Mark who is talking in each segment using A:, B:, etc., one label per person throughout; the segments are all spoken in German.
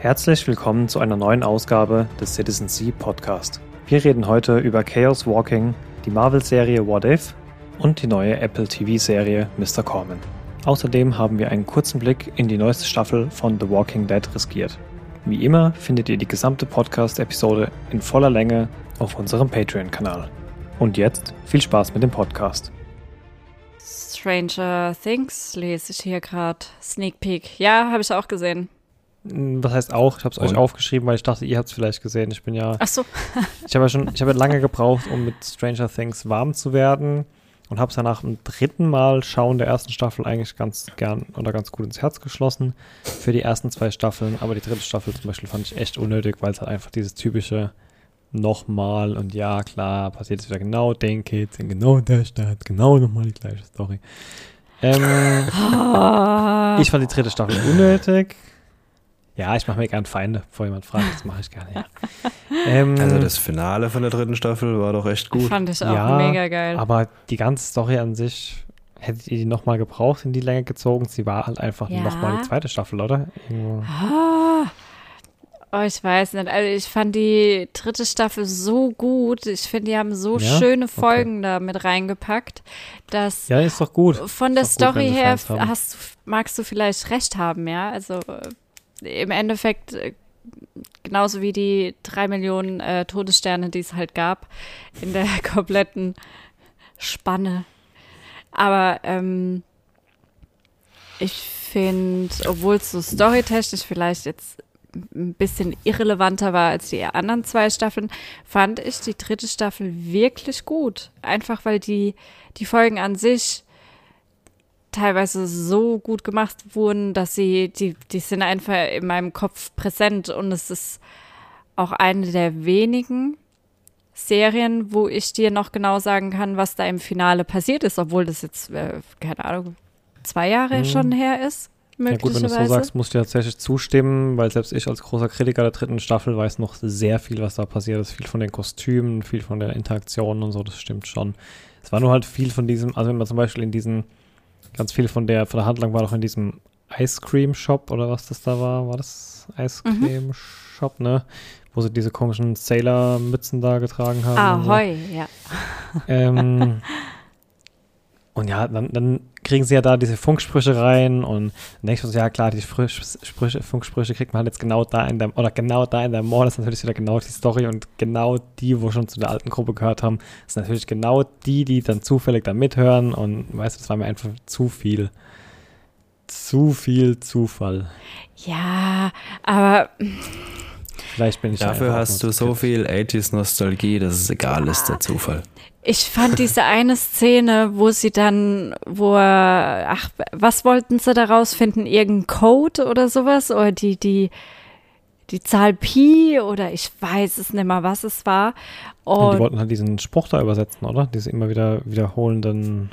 A: Herzlich willkommen zu einer neuen Ausgabe des Citizen C Podcast. Wir reden heute über Chaos Walking, die Marvel-Serie What If und die neue Apple TV-Serie Mr. Corman. Außerdem haben wir einen kurzen Blick in die neueste Staffel von The Walking Dead riskiert. Wie immer findet ihr die gesamte Podcast-Episode in voller Länge auf unserem Patreon-Kanal. Und jetzt viel Spaß mit dem Podcast.
B: Stranger Things lese ich hier gerade. Sneak Peek. Ja, habe ich auch gesehen.
A: Was heißt auch? Ich habe es euch aufgeschrieben, weil ich dachte, ihr habt es vielleicht gesehen. Ich bin ja.
B: Ach so.
A: ich habe ja schon, ich habe ja lange gebraucht, um mit Stranger Things warm zu werden und habe es ja nach dem dritten Mal schauen der ersten Staffel eigentlich ganz gern oder ganz gut ins Herz geschlossen für die ersten zwei Staffeln. Aber die dritte Staffel zum Beispiel fand ich echt unnötig, weil es halt einfach dieses typische nochmal und ja, klar, passiert es wieder genau den Kids in genau der Stadt, genau nochmal die gleiche Story. Ähm, ich fand die dritte Staffel unnötig. Ja, ich mache mir gern Feinde, bevor jemand fragt. Das mache ich gerne. Ja.
C: Ähm, also das Finale von der dritten Staffel war doch echt gut.
B: Fand ich auch ja, mega geil.
A: Aber die ganze Story an sich, hättet ihr die nochmal gebraucht, in die Länge gezogen? Sie war halt einfach ja. nochmal die zweite Staffel, oder?
B: Ah. Oh, ich weiß nicht. Also ich fand die dritte Staffel so gut. Ich finde, die haben so ja? schöne Folgen okay. da mit reingepackt, dass
A: ja ist doch gut.
B: Von der Story gut, her hast, magst du vielleicht recht haben, ja. Also im Endeffekt äh, genauso wie die drei Millionen äh, Todessterne, die es halt gab in der kompletten Spanne. Aber ähm, ich finde, obwohl es so storytechnisch vielleicht jetzt ein bisschen irrelevanter war als die anderen zwei Staffeln, fand ich die dritte Staffel wirklich gut. Einfach weil die, die Folgen an sich teilweise so gut gemacht wurden, dass sie, die, die sind einfach in meinem Kopf präsent und es ist auch eine der wenigen Serien, wo ich dir noch genau sagen kann, was da im Finale passiert ist, obwohl das jetzt, äh, keine Ahnung, zwei Jahre mhm. schon her ist. Ja gut, wenn du so sagst,
A: musst du tatsächlich zustimmen, weil selbst ich als großer Kritiker der dritten Staffel weiß noch sehr viel, was da passiert ist. Viel von den Kostümen, viel von der Interaktion und so, das stimmt schon. Es war nur halt viel von diesem, also wenn man zum Beispiel in diesen ganz viel von der, von der Handlung war doch in diesem Ice Cream Shop oder was das da war. War das Ice mhm. Cream mhm. Shop, ne? Wo sie diese komischen Sailor-Mützen da getragen haben.
B: Ahoi, so. ja.
A: Ähm, und ja, dann, dann kriegen sie ja da diese Funksprüche rein und dann denkst du so, ja klar, die Sprüche, Funksprüche kriegt man halt jetzt genau da in der, oder genau da in der Mall, das ist natürlich wieder genau die Story und genau die, wo schon zu der alten Gruppe gehört haben, das sind natürlich genau die, die dann zufällig da mithören und weißt du, das war mir einfach zu viel. Zu viel Zufall.
B: Ja, aber
A: Vielleicht bin ich
C: Dafür hast du so viel 80s Nostalgie, dass es egal ist, der Zufall.
B: Ich fand diese eine Szene, wo sie dann, wo, ach, was wollten sie da rausfinden? Irgendein Code oder sowas? Oder die, die, die Zahl Pi oder ich weiß es nicht mehr, was es war.
A: Und die wollten halt diesen Spruch da übersetzen, oder? Diese immer wieder wiederholenden.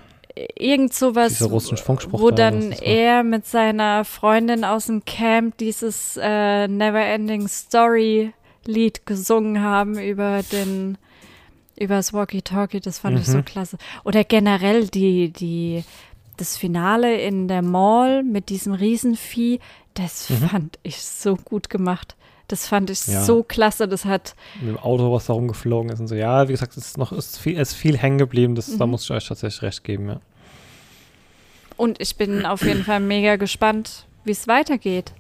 B: Irgend sowas, wo dann er mit seiner Freundin aus dem Camp dieses äh, Neverending Story Lied gesungen haben über den übers Walkie-Talkie, das fand mhm. ich so mhm. klasse. Oder generell die, die, das Finale in der Mall mit diesem Riesenvieh, das mhm. fand ich so gut gemacht. Das fand ich ja. so klasse. Das hat.
A: Mit dem Auto, was da rumgeflogen ist und so. Ja, wie gesagt, es ist noch ist viel, ist viel hängen geblieben. Das, mhm. Da muss ich euch tatsächlich recht geben, ja.
B: Und ich bin auf jeden Fall mega gespannt, wie es weitergeht.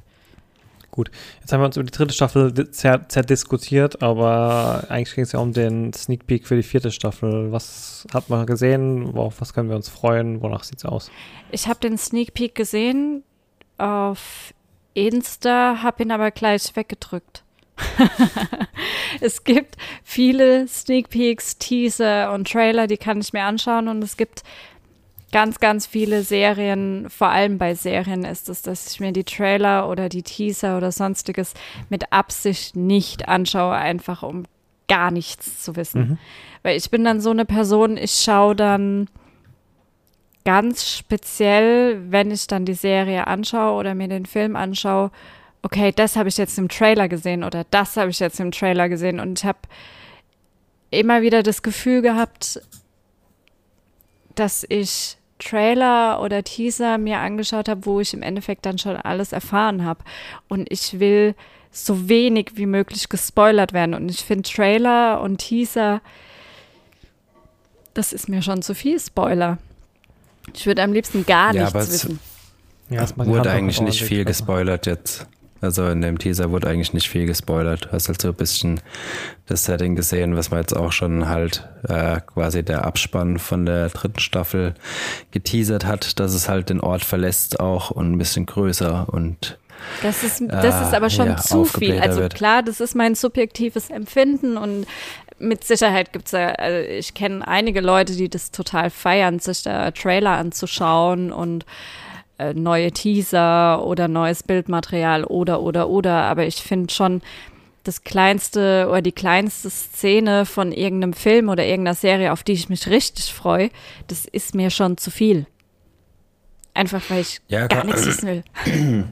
A: Gut, jetzt haben wir uns über die dritte Staffel zerdiskutiert, aber eigentlich ging es ja um den Sneak Peek für die vierte Staffel. Was hat man gesehen? Worauf was können wir uns freuen? Wonach sieht es aus?
B: Ich habe den Sneak Peek gesehen auf Insta, habe ihn aber gleich weggedrückt. es gibt viele Sneak Peeks, Teaser und Trailer, die kann ich mir anschauen und es gibt ganz, ganz viele Serien, vor allem bei Serien ist es, dass ich mir die Trailer oder die Teaser oder sonstiges mit Absicht nicht anschaue, einfach um gar nichts zu wissen. Mhm. Weil ich bin dann so eine Person, ich schaue dann ganz speziell, wenn ich dann die Serie anschaue oder mir den Film anschaue, okay, das habe ich jetzt im Trailer gesehen oder das habe ich jetzt im Trailer gesehen und ich habe immer wieder das Gefühl gehabt, dass ich Trailer oder Teaser mir angeschaut habe, wo ich im Endeffekt dann schon alles erfahren habe. Und ich will so wenig wie möglich gespoilert werden. Und ich finde Trailer und Teaser, das ist mir schon zu viel Spoiler. Ich würde am liebsten gar
C: ja,
B: nichts wissen.
C: Ja, es wurde eigentlich nicht viel gespoilert jetzt. Also in dem Teaser wurde eigentlich nicht viel gespoilert. Du hast halt so ein bisschen das Setting gesehen, was man jetzt auch schon halt äh, quasi der Abspann von der dritten Staffel geteasert hat, dass es halt den Ort verlässt auch und ein bisschen größer und
B: das ist, das ist aber schon ja, zu viel. Also wird. klar, das ist mein subjektives Empfinden und mit Sicherheit gibt es ja, also ich kenne einige Leute, die das total feiern, sich da Trailer anzuschauen und äh, neue Teaser oder neues Bildmaterial oder, oder, oder. Aber ich finde schon, das kleinste oder die kleinste Szene von irgendeinem Film oder irgendeiner Serie, auf die ich mich richtig freue, das ist mir schon zu viel. Einfach weil ich ja, gar nichts wissen will.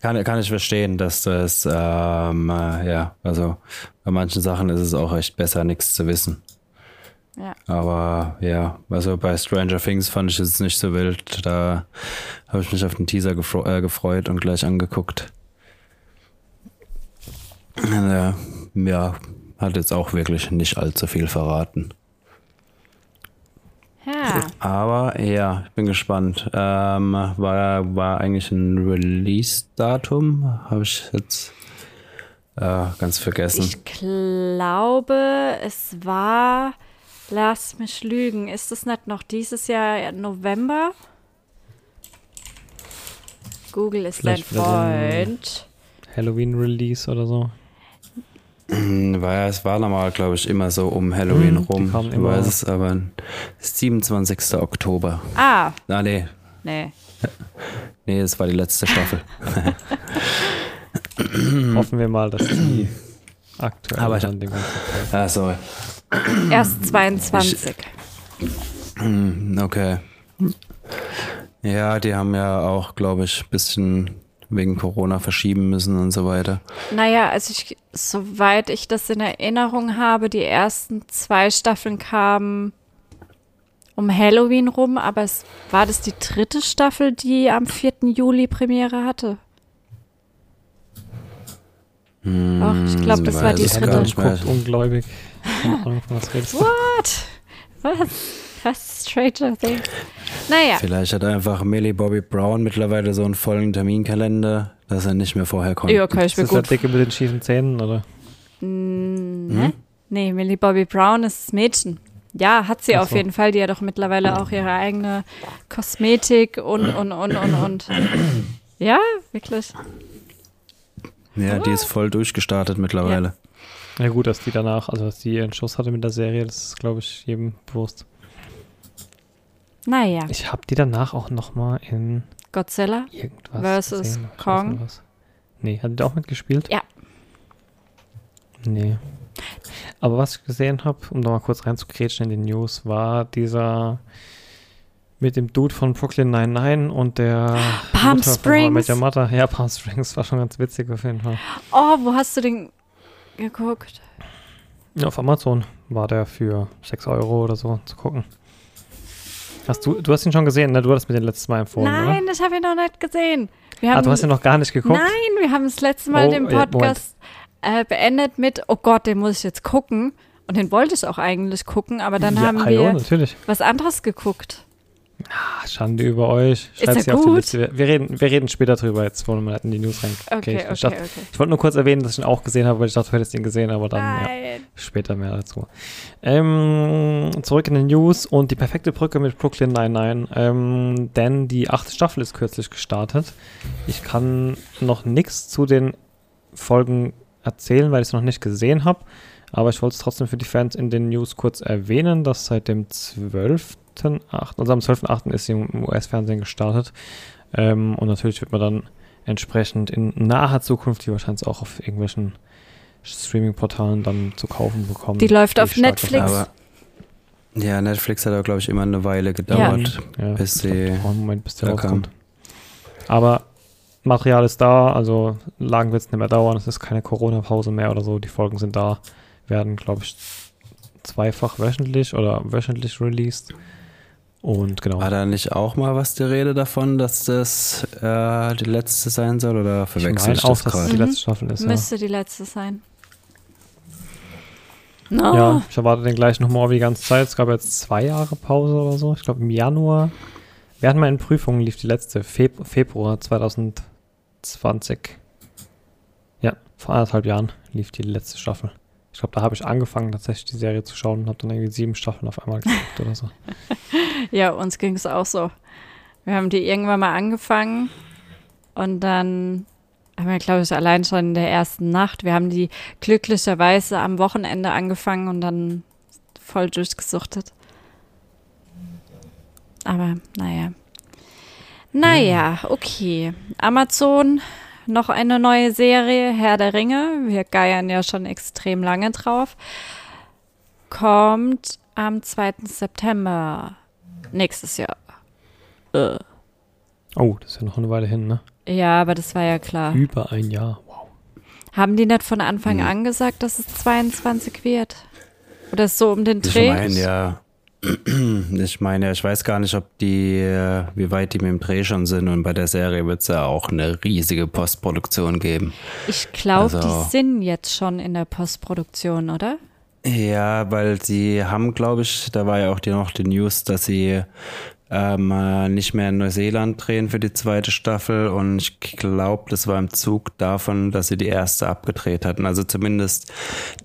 C: Kann, kann ich verstehen, dass das, ähm, äh, ja, also bei manchen Sachen ist es auch echt besser, nichts zu wissen. Ja. Aber ja, also bei Stranger Things fand ich es nicht so wild. Da habe ich mich auf den Teaser äh, gefreut und gleich angeguckt. Ja, ja, hat jetzt auch wirklich nicht allzu viel verraten.
B: Ja.
C: Aber ja, ich bin gespannt. Ähm, war, war eigentlich ein Release-Datum? Habe ich jetzt äh, ganz vergessen.
B: Ich glaube, es war Lass mich lügen. Ist es nicht noch dieses Jahr November? Google ist Vielleicht dein Freund.
A: Halloween-Release oder so.
C: Weil es war normal, glaube ich, immer so um Halloween hm, rum. Ich weiß es, aber 27. Oktober.
B: Ah.
C: Ah, nee.
B: Nee.
C: Nee, es war die letzte Staffel.
A: Hoffen wir mal, dass die aktuell
C: aber ich, Ah, sorry.
B: Erst 22.
C: Hm, okay. Ja, die haben ja auch, glaube ich, ein bisschen wegen Corona verschieben müssen und so weiter.
B: Naja, also ich, soweit ich das in Erinnerung habe, die ersten zwei Staffeln kamen um Halloween rum, aber es war das die dritte Staffel, die am 4. Juli Premiere hatte.
C: Hm, Ach,
B: ich glaube, das war die dritte.
A: Guckt ungläubig.
B: was redest What? Was? Was? Stranger Things? Naja.
C: Vielleicht hat einfach Millie Bobby Brown mittlerweile so einen vollen Terminkalender, dass er nicht mehr vorher kommt.
B: Ja, kann ich mir
A: ist
B: gut.
A: das der Dicke mit den schiefen Zähnen, oder?
B: Mm, hm? Nee, Millie Bobby Brown ist das Mädchen. Ja, hat sie so. auf jeden Fall. Die hat doch mittlerweile auch ihre eigene Kosmetik und, und, und, und, und. Ja, wirklich.
C: Ja, die ist voll durchgestartet mittlerweile. Ja.
A: Ja gut, dass die danach, also dass die ihren Schuss hatte mit der Serie, das ist, glaube ich, jedem bewusst.
B: Naja.
A: Ich habe die danach auch noch mal in
B: Godzilla
A: irgendwas
B: versus
A: gesehen.
B: Kong.
A: Nee, hat die da auch mitgespielt?
B: Ja.
A: Nee. Aber was ich gesehen habe, um da mal kurz reinzukretschen in die News, war dieser mit dem Dude von Brooklyn 99 und der
B: Palm Mutter Springs.
A: Mit der Mutter. Ja, Palm Springs war schon ganz witzig auf jeden Fall.
B: Oh, wo hast du den geguckt?
A: Ja, auf Amazon war der für 6 Euro oder so zu gucken. Hast du, du hast ihn schon gesehen, ne? Du hattest mir den letzten Mal empfohlen,
B: Nein,
A: oder?
B: ich habe ihn noch nicht gesehen.
A: Wir ah, du hast ihn noch gar nicht geguckt?
B: Nein, wir haben das letzte Mal oh, den Podcast äh, beendet mit, oh Gott, den muss ich jetzt gucken. Und den wollte ich auch eigentlich gucken, aber dann ja, haben wir
A: natürlich.
B: was anderes geguckt.
A: Ah, Schande über euch.
B: Schreibt sie auf die
A: Liste. Wir reden, wir reden später drüber, jetzt wollen wir mal in die News rein.
B: Okay, okay,
A: ich, dachte,
B: okay.
A: ich wollte nur kurz erwähnen, dass ich ihn auch gesehen habe, weil ich dachte, du hättest ihn gesehen, aber dann ja, später mehr dazu. Ähm, zurück in den News und die perfekte Brücke mit Brooklyn 99, ähm, denn die achte Staffel ist kürzlich gestartet. Ich kann noch nichts zu den Folgen erzählen, weil ich es noch nicht gesehen habe. Aber ich wollte es trotzdem für die Fans in den News kurz erwähnen, dass seit dem 12. 12.8., also am 12.8. ist sie im US-Fernsehen gestartet. Ähm, und natürlich wird man dann entsprechend in naher Zukunft die wahrscheinlich auch auf irgendwelchen Streaming-Portalen dann zu kaufen bekommen.
B: Die läuft auf Netflix. Aber,
C: ja, Netflix hat auch, glaube ich, immer eine Weile gedauert, ja. bis sie
A: einen Moment, bis der rauskommt. Aber Material ist da, also lang wird es nicht mehr dauern, es ist keine Corona-Pause mehr oder so, die Folgen sind da, werden, glaube ich, zweifach wöchentlich oder wöchentlich released. Und genau.
C: War da nicht auch mal was die Rede davon, dass das äh, die letzte sein soll oder verwechsel ich, ich
A: das auch, es die letzte Staffel ist.
B: Müsste ja. die letzte sein.
A: No. Ja, ich erwarte den gleichen Humor wie die ganze Zeit. Es gab jetzt zwei Jahre Pause oder so. Ich glaube im Januar. Während meinen Prüfungen lief die letzte Feb Februar 2020. Ja, vor anderthalb Jahren lief die letzte Staffel. Ich glaube, da habe ich angefangen, tatsächlich die Serie zu schauen und habe dann irgendwie sieben Staffeln auf einmal geguckt oder so.
B: Ja, uns ging es auch so. Wir haben die irgendwann mal angefangen und dann haben wir, glaube ich, allein schon in der ersten Nacht. Wir haben die glücklicherweise am Wochenende angefangen und dann voll durchgesuchtet. Aber naja. Naja, okay. Amazon, noch eine neue Serie, Herr der Ringe. Wir geiern ja schon extrem lange drauf. Kommt am 2. September nächstes Jahr.
A: Äh. Oh, das ist ja noch eine Weile hin, ne?
B: Ja, aber das war ja klar.
A: Über ein Jahr, wow.
B: Haben die nicht von Anfang hm. an gesagt, dass es 22 wird? Oder so um den Dreh?
C: Ich meine, ja. Ich meine, ich weiß gar nicht, ob die, äh, wie weit die mit dem Dreh schon sind und bei der Serie wird es ja auch eine riesige Postproduktion geben.
B: Ich glaube, also, die sind jetzt schon in der Postproduktion, oder?
C: Ja, weil sie haben, glaube ich, da war ja auch die, noch die News, dass sie ähm, äh, nicht mehr in Neuseeland drehen für die zweite Staffel und ich glaube, das war im Zug davon, dass sie die erste abgedreht hatten. Also zumindest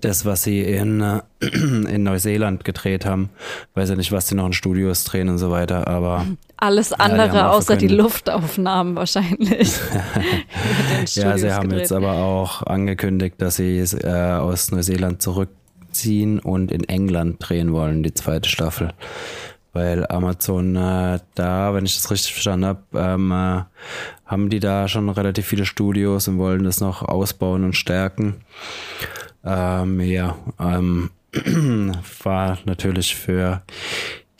C: das, was sie in, äh, in Neuseeland gedreht haben. Weiß ja nicht, was sie noch in Studios drehen und so weiter, aber.
B: Alles andere ja, außer die Luftaufnahmen wahrscheinlich.
C: ja, sie haben gedreht. jetzt aber auch angekündigt, dass sie äh, aus Neuseeland zurückziehen und in England drehen wollen, die zweite Staffel weil Amazon äh, da, wenn ich das richtig verstanden habe, ähm, äh, haben die da schon relativ viele Studios und wollen das noch ausbauen und stärken. Ähm, ja, ähm, war natürlich für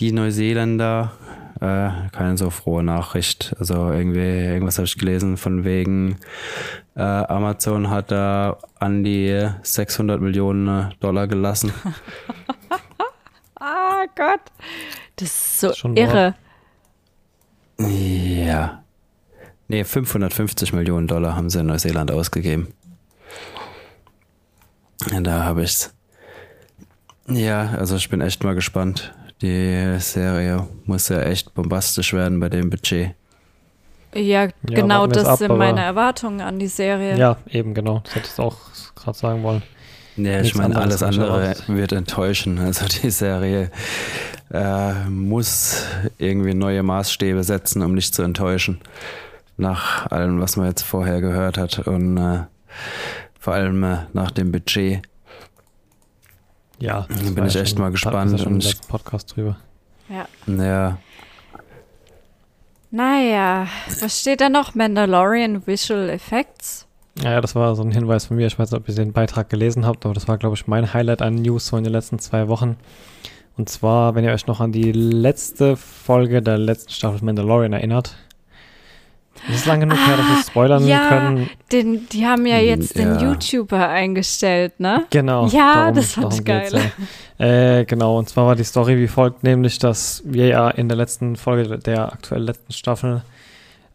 C: die Neuseeländer äh, keine so frohe Nachricht. Also irgendwie, irgendwas habe ich gelesen von wegen äh, Amazon hat da an die 600 Millionen Dollar gelassen.
B: ah Gott. Das ist so Schon irre.
C: Wahr. Ja. Nee, 550 Millionen Dollar haben sie in Neuseeland ausgegeben. Da habe ich's. Ja, also ich bin echt mal gespannt. Die Serie muss ja echt bombastisch werden bei dem Budget.
B: Ja, ja genau das ab, sind meine Erwartungen an die Serie.
A: Ja, eben genau. Das hätte ich auch gerade sagen wollen.
C: Ja, ich meine, alles andere wird enttäuschen. Also die Serie äh, muss irgendwie neue Maßstäbe setzen, um nicht zu enttäuschen. Nach allem, was man jetzt vorher gehört hat und äh, vor allem äh, nach dem Budget.
A: Ja,
C: da bin ich echt mal gespannt.
A: und ich, Podcast drüber.
B: Ja.
C: Ja.
B: Naja, was steht da noch? Mandalorian Visual Effects?
A: Ja, ja, das war so ein Hinweis von mir. Ich weiß nicht, ob ihr den Beitrag gelesen habt, aber das war, glaube ich, mein Highlight an News so in den letzten zwei Wochen. Und zwar, wenn ihr euch noch an die letzte Folge der letzten Staffel Mandalorian erinnert. Das ist lange genug ah, her, dass wir ah, spoilern ja, können.
B: Den, die haben ja jetzt ja. den YouTuber eingestellt, ne?
A: Genau.
B: Ja, darum, das fand ich geil.
A: Ja. Äh, genau, und zwar war die Story wie folgt, nämlich, dass wir ja in der letzten Folge der aktuell letzten Staffel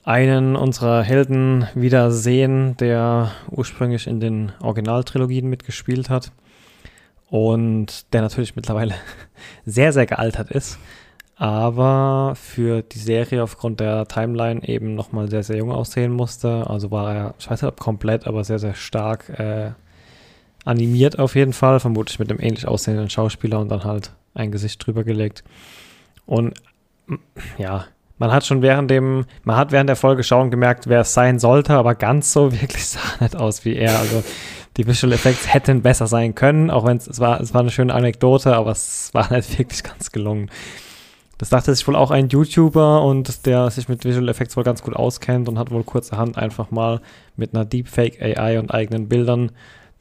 A: einen unserer Helden wieder sehen, der ursprünglich in den Originaltrilogien mitgespielt hat und der natürlich mittlerweile sehr, sehr gealtert ist, aber für die Serie aufgrund der Timeline eben nochmal sehr, sehr jung aussehen musste. Also war er, ich weiß nicht ob komplett, aber sehr, sehr stark äh, animiert auf jeden Fall, vermutlich mit einem ähnlich aussehenden Schauspieler und dann halt ein Gesicht drüber gelegt. Und ja, man hat schon während dem, man hat während der Folge schauen gemerkt, wer es sein sollte, aber ganz so wirklich sah nicht aus wie er. Also die Visual Effects hätten besser sein können, auch wenn es war, es war eine schöne Anekdote, aber es war nicht wirklich ganz gelungen. Das dachte sich wohl auch ein YouTuber und der sich mit Visual Effects wohl ganz gut auskennt und hat wohl kurzerhand einfach mal mit einer Deepfake AI und eigenen Bildern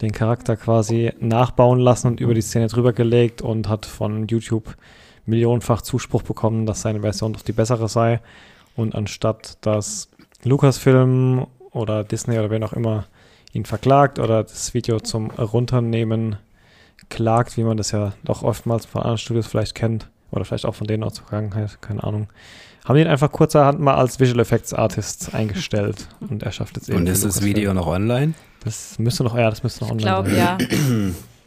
A: den Charakter quasi nachbauen lassen und über die Szene drüber gelegt und hat von YouTube millionenfach Zuspruch bekommen, dass seine Version doch die bessere sei. Und anstatt dass Lucasfilm oder Disney oder wer auch immer ihn verklagt oder das Video zum Runternehmen klagt, wie man das ja doch oftmals von anderen Studios vielleicht kennt, Oder vielleicht auch von denen aus der Vergangenheit, keine Ahnung. Haben ihn einfach kurzerhand mal als Visual Effects Artist eingestellt und er schafft jetzt
C: eben. Und ist das Video noch online?
A: Das müsste noch, ja, das müsste noch online
B: ich glaub,
A: sein. ja.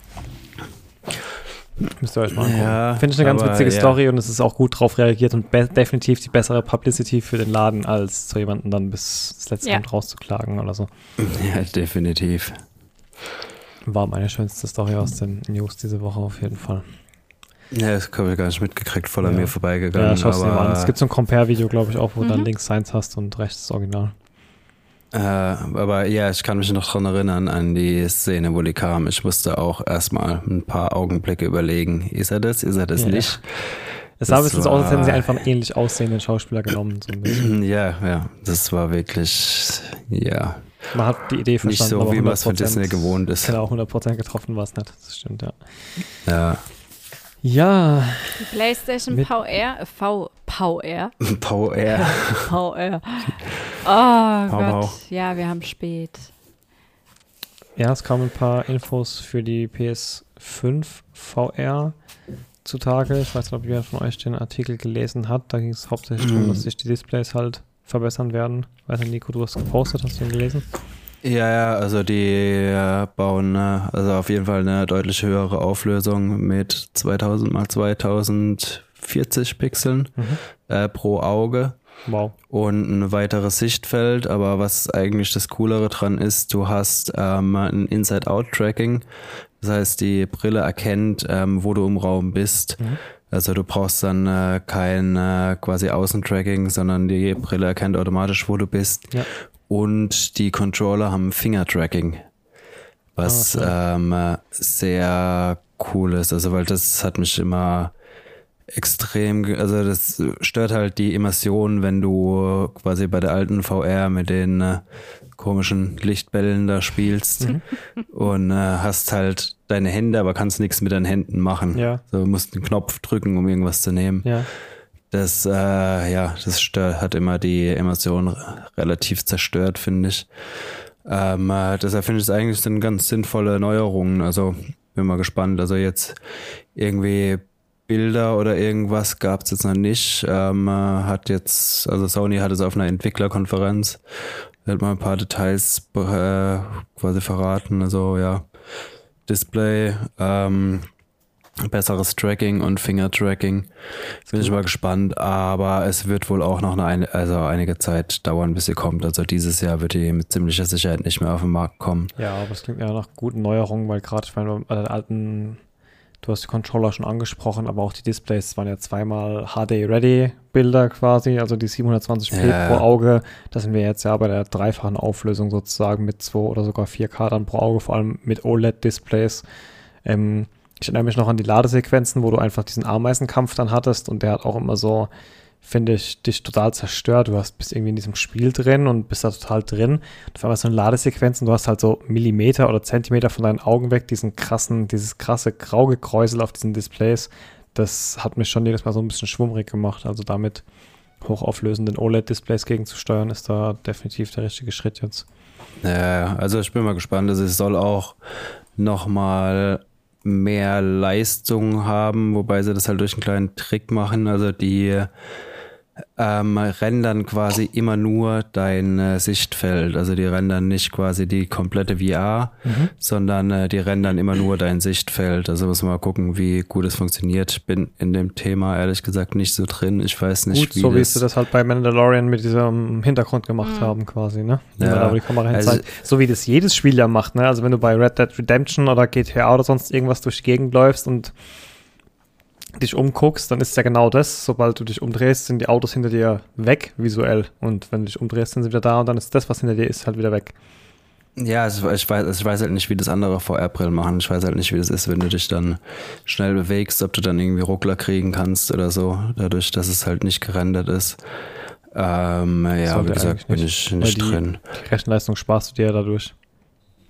A: Müsst ihr euch mal angucken. Ja, Finde ich eine ganz aber, witzige ja. Story und es ist auch gut drauf reagiert und definitiv die bessere Publicity für den Laden, als so jemanden dann bis das letzte ja. Moment rauszuklagen oder so.
C: Ja, definitiv.
A: War meine schönste Story aus den News diese Woche auf jeden Fall.
C: Ja, das habe ich gar nicht mitgekriegt, voll an mir vorbeigegangen. Ja,
A: schau es dir mal an. Es gibt so ein Compare-Video, glaube ich, auch, wo mhm. dann links Science hast und rechts das Original.
C: Äh, aber ja, ich kann mich noch dran erinnern an die Szene, wo die kam. Ich musste auch erstmal ein paar Augenblicke überlegen. Ist er das? Ist er das ja. nicht?
A: Es sah ein bisschen so aus, als hätten sie einfach einen ähnlich aussehenden Schauspieler genommen. So
C: ja, ja. Das war wirklich, ja.
A: Man hat die Idee verstanden.
C: Nicht so, wie man es von Disney gewohnt ist.
A: Genau, 100% getroffen war es nicht. Das stimmt, ja.
C: Ja.
A: Ja.
B: Die PlayStation VR, V, VR.
C: VR.
B: VR. Oh Gott. Ja, wir haben spät.
A: Ja, es kamen ein paar Infos für die PS5 VR zutage. Ich weiß nicht, ob jemand von euch den Artikel gelesen hat. Da ging es hauptsächlich darum, dass sich die Displays halt verbessern werden. Ich weiß nicht, Nico, du hast gepostet, hast du ihn gelesen?
C: Ja, ja, also die bauen also auf jeden Fall eine deutlich höhere Auflösung mit 2000 mal 2040 Pixeln mhm. äh, pro Auge.
A: Wow.
C: Und ein weiteres Sichtfeld, aber was eigentlich das Coolere dran ist, du hast ähm, ein Inside-Out-Tracking. Das heißt, die Brille erkennt, ähm, wo du im Raum bist. Mhm. Also du brauchst dann äh, kein äh, quasi Außentracking, sondern die Brille erkennt automatisch, wo du bist.
A: Ja.
C: Und die Controller haben Finger-Tracking, was ah, ähm, sehr cool ist. Also, weil das hat mich immer extrem, also das stört halt die Immersion, wenn du quasi bei der alten VR mit den äh, komischen Lichtbällen da spielst mhm. und äh, hast halt deine Hände, aber kannst nichts mit deinen Händen machen.
A: Ja.
C: So, du musst einen Knopf drücken, um irgendwas zu nehmen.
A: Ja.
C: Das, äh, ja, das hat immer die Emotionen relativ zerstört, finde ich. Ähm, äh, deshalb finde ich es eigentlich sind ganz sinnvolle Neuerungen. Also bin mal gespannt. Also jetzt irgendwie Bilder oder irgendwas gab es jetzt noch nicht. Ähm, äh, hat jetzt, also Sony hat es auf einer Entwicklerkonferenz, hat mal ein paar Details äh, quasi verraten. Also ja, Display, ähm, besseres Tracking und Finger-Tracking. Bin ich mal gespannt, aber es wird wohl auch noch eine, also einige Zeit dauern, bis sie kommt. Also dieses Jahr wird die mit ziemlicher Sicherheit nicht mehr auf den Markt kommen.
A: Ja, aber es klingt ja nach guten Neuerungen, weil gerade, ich meine, bei den alten, du hast die Controller schon angesprochen, aber auch die Displays waren ja zweimal HD-Ready-Bilder quasi, also die 720p ja. pro Auge. Da sind wir jetzt ja bei der dreifachen Auflösung sozusagen mit 2 oder sogar 4K dann pro Auge, vor allem mit OLED-Displays. Ähm, ich erinnere mich noch an die Ladesequenzen, wo du einfach diesen Ameisenkampf dann hattest und der hat auch immer so, finde ich, dich total zerstört. Du hast, bist irgendwie in diesem Spiel drin und bist da total drin. Du hast so eine Ladesequenz und du hast halt so Millimeter oder Zentimeter von deinen Augen weg, diesen krassen, dieses krasse Graugekräusel auf diesen Displays. Das hat mich schon jedes Mal so ein bisschen schwummrig gemacht. Also damit hochauflösenden OLED-Displays gegenzusteuern, ist da definitiv der richtige Schritt jetzt.
C: Ja, also ich bin mal gespannt. Also es soll auch nochmal mehr Leistung haben, wobei sie das halt durch einen kleinen Trick machen. Also die ähm, rendern quasi immer nur dein äh, Sichtfeld. Also die rendern nicht quasi die komplette VR, mhm. sondern äh, die rendern immer nur dein Sichtfeld. Also muss man mal gucken, wie gut es funktioniert. Ich bin in dem Thema ehrlich gesagt nicht so drin. Ich weiß nicht,
A: gut, wie so wie sie das halt bei Mandalorian mit diesem Hintergrund gemacht mhm. haben quasi, ne?
C: Ja,
A: die Kamera also, so wie das jedes Spiel ja macht, ne? Also wenn du bei Red Dead Redemption oder GTA oder sonst irgendwas durch die Gegend läufst und dich umguckst, dann ist es ja genau das. Sobald du dich umdrehst, sind die Autos hinter dir weg, visuell. Und wenn du dich umdrehst, sind sie wieder da und dann ist das, was hinter dir ist, halt wieder weg.
C: Ja, also ich weiß, ich weiß halt nicht, wie das andere VR-Brillen machen. Ich weiß halt nicht, wie das ist, wenn du dich dann schnell bewegst, ob du dann irgendwie Ruckler kriegen kannst oder so, dadurch, dass es halt nicht gerendert ist. Ähm, ja, wie gesagt, bin ich nicht die, drin.
A: Die Rechenleistung sparst du dir dadurch.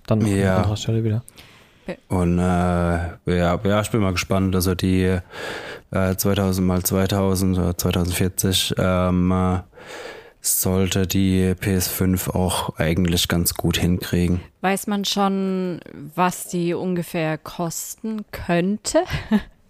A: Dann
C: ja.
A: an anderer Stelle wieder.
C: Und äh, ja, ja, ich bin mal gespannt. Also die äh, 2000 mal 2000 oder 2040 ähm, äh, sollte die PS5 auch eigentlich ganz gut hinkriegen.
B: Weiß man schon, was die ungefähr kosten könnte?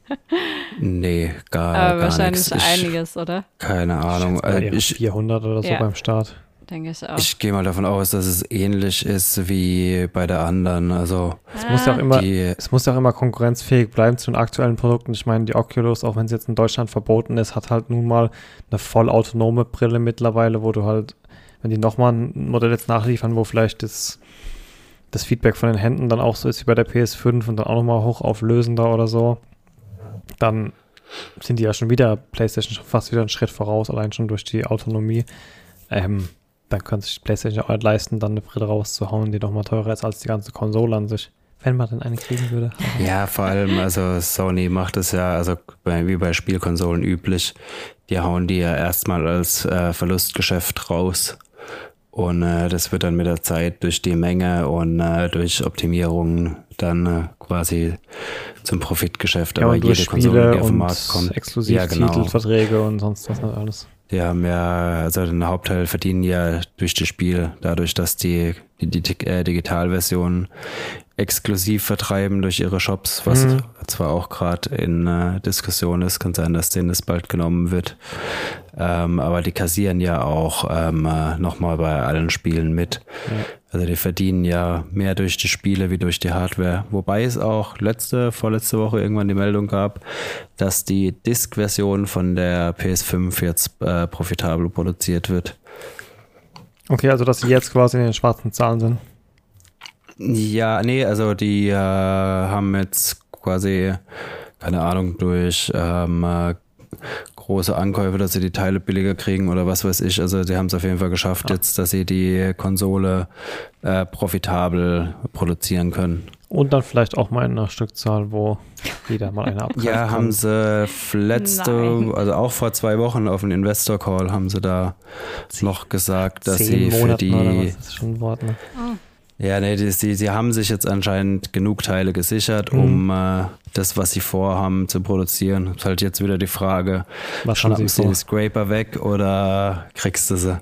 C: nee, gar, Aber gar
B: wahrscheinlich
C: nix.
B: einiges, oder?
C: Keine Ahnung.
A: Ich, äh, ich 400 oder so ja. beim Start.
B: Denke ich auch.
C: Ich gehe mal davon aus, dass es ähnlich ist wie bei der anderen. Also
A: es muss ja auch immer, es muss ja auch immer konkurrenzfähig bleiben zu den aktuellen Produkten. Ich meine, die Oculus, auch wenn sie jetzt in Deutschland verboten ist, hat halt nun mal eine vollautonome Brille mittlerweile, wo du halt, wenn die nochmal ein Modell jetzt nachliefern, wo vielleicht das das Feedback von den Händen dann auch so ist wie bei der PS5 und dann auch nochmal hochauflösender oder so, dann sind die ja schon wieder PlayStation schon fast wieder einen Schritt voraus, allein schon durch die Autonomie. Ähm, dann könnte sich PlayStation auch nicht leisten, dann eine Brille rauszuhauen, die nochmal teurer ist als die ganze Konsole an sich. Wenn man denn eine kriegen würde.
C: Ja, vor allem, also Sony macht es ja, also bei, wie bei Spielkonsolen üblich, die hauen die ja erstmal als äh, Verlustgeschäft raus und äh, das wird dann mit der Zeit durch die Menge und äh, durch Optimierung dann äh, quasi zum Profitgeschäft.
A: Ja, Aber jede Konsole, die auf den Markt kommt. Exklusivtitelverträge ja, genau. und sonst was nicht alles.
C: Die haben ja, also den Hauptteil verdienen ja durch das Spiel, dadurch, dass die, die, die äh, Digitalversion exklusiv vertreiben durch ihre Shops, was mhm. zwar auch gerade in äh, Diskussion ist, kann sein, dass denen das bald genommen wird. Ähm, aber die kassieren ja auch ähm, äh, nochmal bei allen Spielen mit. Ja. Also die verdienen ja mehr durch die Spiele wie durch die Hardware. Wobei es auch letzte, vorletzte Woche irgendwann die Meldung gab, dass die Disk-Version von der PS5 jetzt äh, profitabel produziert wird.
A: Okay, also dass sie jetzt quasi in den schwarzen Zahlen sind.
C: Ja, nee, also die äh, haben jetzt quasi, keine Ahnung, durch ähm, äh, große Ankäufe, dass sie die Teile billiger kriegen oder was weiß ich. Also sie haben es auf jeden Fall geschafft ja. jetzt, dass sie die Konsole äh, profitabel produzieren können.
A: Und dann vielleicht auch mal in einer Stückzahl, wo jeder mal eine abgreift.
C: Ja, haben sie letzte, Nein. also auch vor zwei Wochen auf dem Investor Call haben sie da noch gesagt, dass sie für Monaten die. das ist schon ein Wort, ne? Oh. Ja, nee, die, die, die haben sich jetzt anscheinend genug Teile gesichert, mhm. um äh, das, was sie vorhaben, zu produzieren. Ist halt jetzt wieder die Frage, was schnappen sie die Scraper weg oder kriegst du sie?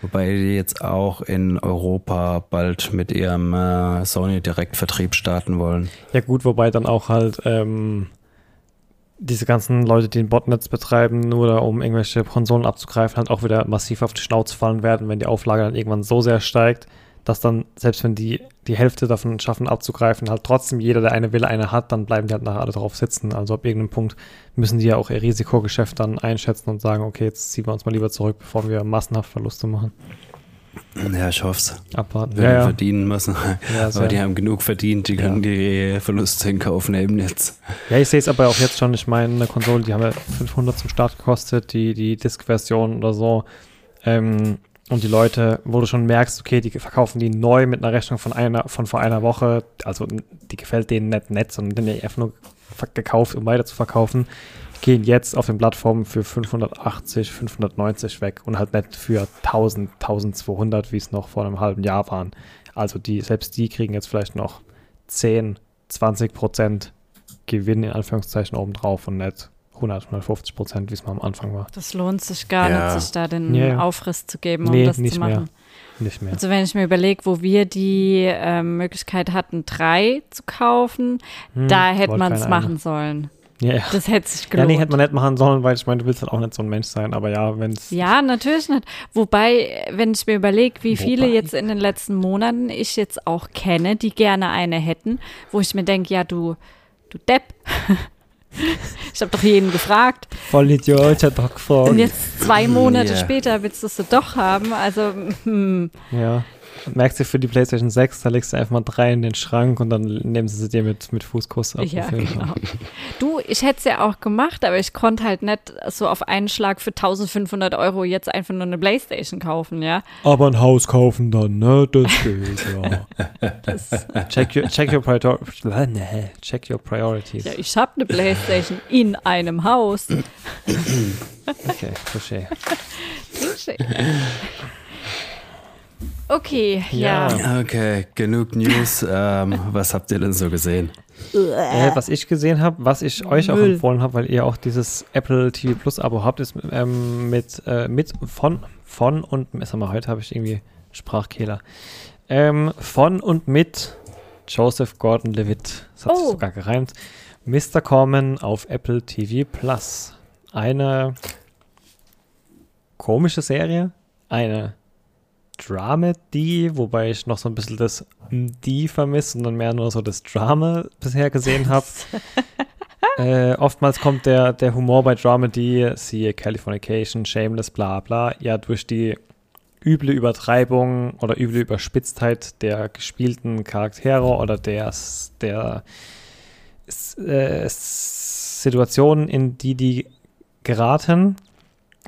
C: Wobei die jetzt auch in Europa bald mit ihrem äh, Sony-Direktvertrieb starten wollen.
A: Ja gut, wobei dann auch halt ähm, diese ganzen Leute, die ein Botnetz betreiben, nur um irgendwelche Konsolen abzugreifen, halt auch wieder massiv auf die Schnauze fallen werden, wenn die Auflage dann irgendwann so sehr steigt, dass dann, selbst wenn die die Hälfte davon schaffen abzugreifen, halt trotzdem jeder, der eine will, eine hat, dann bleiben die halt nachher alle drauf sitzen. Also ab irgendeinem Punkt müssen die ja auch ihr Risikogeschäft dann einschätzen und sagen, okay, jetzt ziehen wir uns mal lieber zurück, bevor wir massenhaft Verluste machen.
C: Ja, ich hoffe es.
A: Abwarten.
C: Wenn ja, ja. verdienen müssen. Ja, aber die haben genug verdient, die können die Verluste in Kauf nehmen jetzt.
A: Ja, ich sehe es aber auch jetzt schon. Ich meine, eine Konsole, die haben ja 500 zum Start gekostet, die, die Disk-Version oder so. Ähm, und die Leute, wo du schon merkst, okay, die verkaufen die neu mit einer Rechnung von einer von vor einer Woche, also die gefällt denen nicht nett, sondern die einfach nur gekauft, um weiter zu verkaufen, gehen jetzt auf den Plattformen für 580, 590 weg und halt nicht für 1000, 1200, wie es noch vor einem halben Jahr waren. Also die, selbst die kriegen jetzt vielleicht noch 10, 20 Prozent Gewinn in Anführungszeichen obendrauf und nicht 100, 150 Prozent, wie es mal am Anfang war.
B: Das lohnt sich gar ja. nicht, sich da den ja. Aufriss zu geben, um nee, das zu machen. Mehr.
A: Nicht mehr.
B: Also wenn ich mir überlege, wo wir die äh, Möglichkeit hatten, drei zu kaufen, hm, da hätte man es machen sollen.
A: Ja, ja.
B: Das hätte sich gelohnt.
A: Ja, nee, hätte man nicht machen sollen, weil ich meine, du willst halt auch nicht so ein Mensch sein, aber ja, wenn es.
B: Ja, natürlich nicht. Wobei, wenn ich mir überlege, wie Wobei. viele jetzt in den letzten Monaten ich jetzt auch kenne, die gerne eine hätten, wo ich mir denke, ja, du, du Depp. Ich habe doch jeden gefragt.
A: Voll Idiot, ich habe doch gefragt.
B: Und jetzt zwei Monate yeah. später willst du es doch haben. Also, hm.
A: Ja. Merkst du für die PlayStation 6, da legst du einfach mal drei in den Schrank und dann nehmen sie sie dir mit, mit Fußkuss ab.
B: Ja, genau. Du, ich hätte es ja auch gemacht, aber ich konnte halt nicht so auf einen Schlag für 1500 Euro jetzt einfach nur eine PlayStation kaufen, ja.
A: Aber ein Haus kaufen dann, ne? Das geht, ja. Das check, your, check, your prior nee, check your priorities.
B: Ja, ich habe eine PlayStation in einem Haus.
A: okay, touché. touché.
B: Okay, ja.
C: ja. Okay, genug News. ähm, was habt ihr denn so gesehen?
A: Äh, was ich gesehen habe, was ich euch auch empfohlen habe, weil ihr auch dieses Apple TV Plus Abo habt, ist ähm, mit, äh, mit von, von und, sag mal, heute habe ich irgendwie Sprachkehler. Ähm, von und mit Joseph Gordon-Levitt, das hat oh. sich sogar gereimt, Mr. Corman auf Apple TV Plus. Eine komische Serie, eine Dramedy, wobei ich noch so ein bisschen das die vermisse und dann mehr nur so das Drama bisher gesehen habe. äh, oftmals kommt der, der Humor bei Dramedy, siehe Californication, Shameless, bla bla, ja durch die üble Übertreibung oder üble Überspitztheit der gespielten Charaktere oder der, der äh, Situationen, in die die geraten,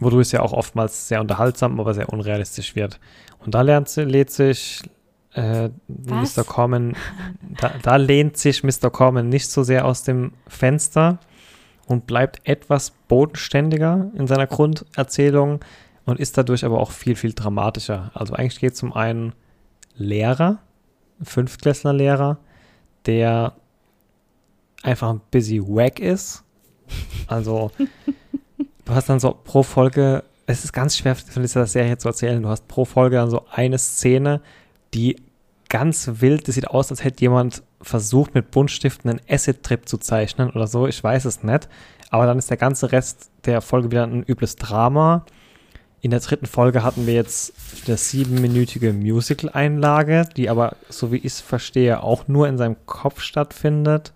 A: wodurch es ja auch oftmals sehr unterhaltsam, aber sehr unrealistisch wird. Und da lernt lädt sich äh, Mr. Corman, da, da lehnt sich Mr. Corman nicht so sehr aus dem Fenster und bleibt etwas bodenständiger in seiner Grunderzählung und ist dadurch aber auch viel, viel dramatischer. Also eigentlich geht es um einen Lehrer, Fünftklässler-Lehrer, der einfach ein bisschen wack ist. Also du hast dann so pro Folge, es ist ganz schwer von dieser Serie zu erzählen, du hast pro Folge dann so eine Szene, die ganz wild, das sieht aus, als hätte jemand versucht, mit Buntstiften einen Acid-Trip zu zeichnen oder so, ich weiß es nicht. Aber dann ist der ganze Rest der Folge wieder ein übles Drama. In der dritten Folge hatten wir jetzt eine siebenminütige Musical-Einlage, die aber, so wie ich es verstehe, auch nur in seinem Kopf stattfindet.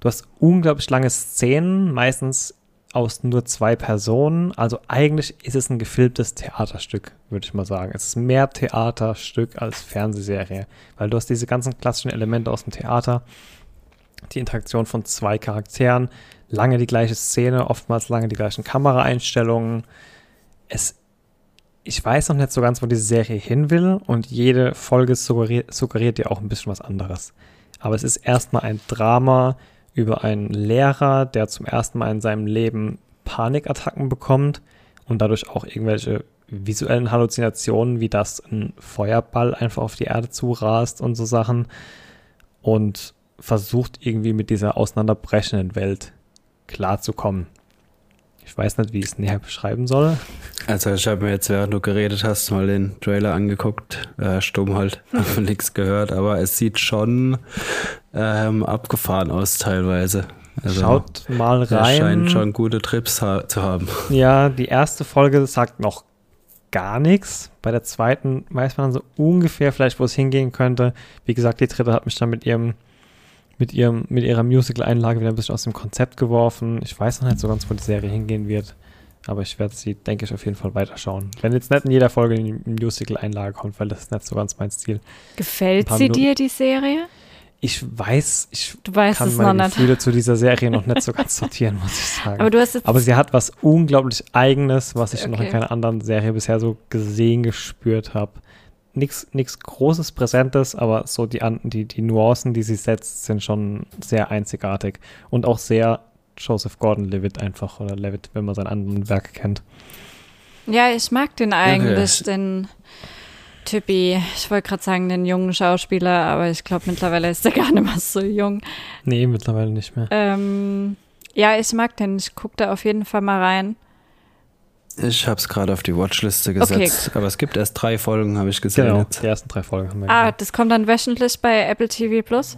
A: Du hast unglaublich lange Szenen, meistens aus nur zwei Personen. Also eigentlich ist es ein gefilmtes Theaterstück, würde ich mal sagen. Es ist mehr Theaterstück als Fernsehserie, weil du hast diese ganzen klassischen Elemente aus dem Theater, die Interaktion von zwei Charakteren, lange die gleiche Szene, oftmals lange die gleichen Kameraeinstellungen. Es, ich weiß noch nicht so ganz, wo diese Serie hin will und jede Folge suggeriert, suggeriert dir auch ein bisschen was anderes. Aber es ist erstmal ein Drama, über einen Lehrer, der zum ersten Mal in seinem Leben Panikattacken bekommt und dadurch auch irgendwelche visuellen Halluzinationen, wie das ein Feuerball einfach auf die Erde zurast und so Sachen und versucht irgendwie mit dieser auseinanderbrechenden Welt klarzukommen. Ich weiß nicht, wie ich es näher beschreiben soll.
C: Also ich habe mir jetzt, während du geredet hast, mal den Trailer angeguckt. Äh, stumm halt, habe nichts gehört, aber es sieht schon ähm, abgefahren aus teilweise.
A: Also, Schaut mal rein.
C: scheint schon gute Trips ha zu haben.
A: Ja, die erste Folge sagt noch gar nichts. Bei der zweiten weiß man so ungefähr vielleicht, wo es hingehen könnte. Wie gesagt, die dritte hat mich dann mit ihrem mit, ihrem, mit ihrer Musical-Einlage wieder ein bisschen aus dem Konzept geworfen. Ich weiß noch nicht so ganz, wo die Serie hingehen wird. Aber ich werde sie, denke ich, auf jeden Fall weiterschauen. Wenn jetzt nicht in jeder Folge eine Musical-Einlage kommt, weil das ist nicht so ganz mein Stil.
B: Gefällt sie Minuten. dir, die Serie?
A: Ich weiß, ich
B: weißt
A: kann meine Gefühle nicht. zu dieser Serie noch nicht so ganz sortieren, muss ich sagen.
B: Aber, du hast
A: Aber sie hat was unglaublich Eigenes, was ich okay. noch in keiner anderen Serie bisher so gesehen, gespürt habe nichts Großes, Präsentes, aber so die, die, die Nuancen, die sie setzt, sind schon sehr einzigartig und auch sehr Joseph Gordon-Levitt einfach oder Levitt, wenn man sein anderen Werk kennt.
B: Ja, ich mag den eigentlich, okay. den Typi. Ich wollte gerade sagen, den jungen Schauspieler, aber ich glaube, mittlerweile ist er gar nicht mehr so jung.
A: Nee, mittlerweile nicht mehr.
B: Ähm, ja, ich mag den. Ich gucke da auf jeden Fall mal rein.
C: Ich habe es gerade auf die Watchliste gesetzt, okay. aber es gibt erst drei Folgen, habe ich gesehen. Genau,
A: jetzt. die ersten drei Folgen haben wir
B: Ah, gesehen. das kommt dann wöchentlich bei Apple TV Plus?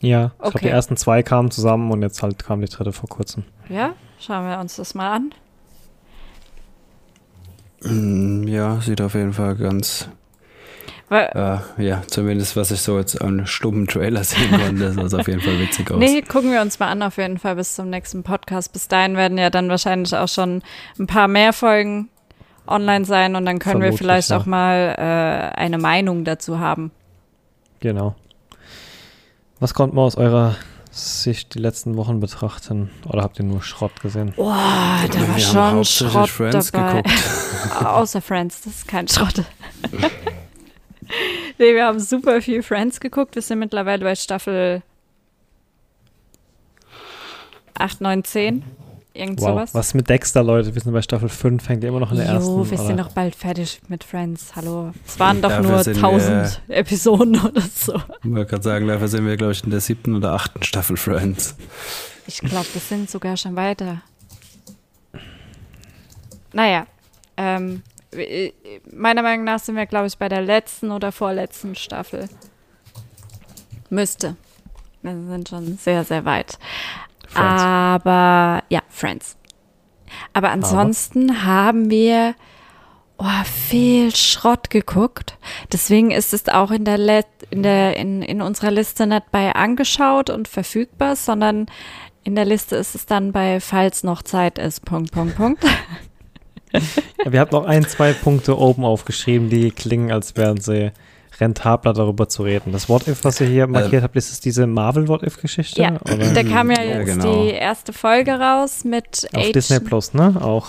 A: Ja, ich okay. glaube, die ersten zwei kamen zusammen und jetzt halt kam die dritte vor kurzem.
B: Ja, schauen wir uns das mal an.
C: Mm, ja, sieht auf jeden Fall ganz weil, äh, ja, zumindest was ich so jetzt an stummen Trailer sehen konnte, sah es auf jeden Fall witzig aus.
B: Nee, gucken wir uns mal an auf jeden Fall bis zum nächsten Podcast. Bis dahin werden ja dann wahrscheinlich auch schon ein paar mehr Folgen online sein und dann können Vermutlich, wir vielleicht ja. auch mal äh, eine Meinung dazu haben.
A: Genau. Was konnte man aus eurer Sicht die letzten Wochen betrachten? Oder habt ihr nur Schrott gesehen?
B: Boah, da war schon Schrott Friends dabei. Außer Friends, das ist kein Schrott. nee, wir haben super viel Friends geguckt. Wir sind mittlerweile bei Staffel 8, 9, 10. Irgend wow. sowas.
A: Was mit Dexter, Leute? Wir sind bei Staffel 5, fängt immer noch in der jo, ersten.
B: Jo, wir sind noch bald fertig mit Friends. Hallo. Es waren doch dafür nur 1000 Episoden oder so.
C: Ich wollte gerade sagen, dafür sind wir, glaube ich, in der siebten oder achten Staffel Friends.
B: Ich glaube, wir sind sogar schon weiter. Naja, ähm, äh, meiner Meinung nach sind wir, glaube ich, bei der letzten oder vorletzten Staffel. Müsste. Wir sind schon sehr, sehr weit. Friends. Aber ja, Friends. Aber ansonsten Aber. haben wir oh, viel Schrott geguckt. Deswegen ist es auch in der, Let in, der in, in unserer Liste nicht bei angeschaut und verfügbar, sondern in der Liste ist es dann bei falls noch Zeit ist. Punkt, Punkt, Punkt.
A: Ja, wir haben noch ein, zwei Punkte oben aufgeschrieben, die klingen, als wären sie rentabler darüber zu reden. Das What If, was ihr hier markiert äh, habt, ist es diese Marvel What If-Geschichte?
B: Ja, oder? da kam ja jetzt ja, genau. die erste Folge raus mit
A: Auf H Disney Plus, ne? Auch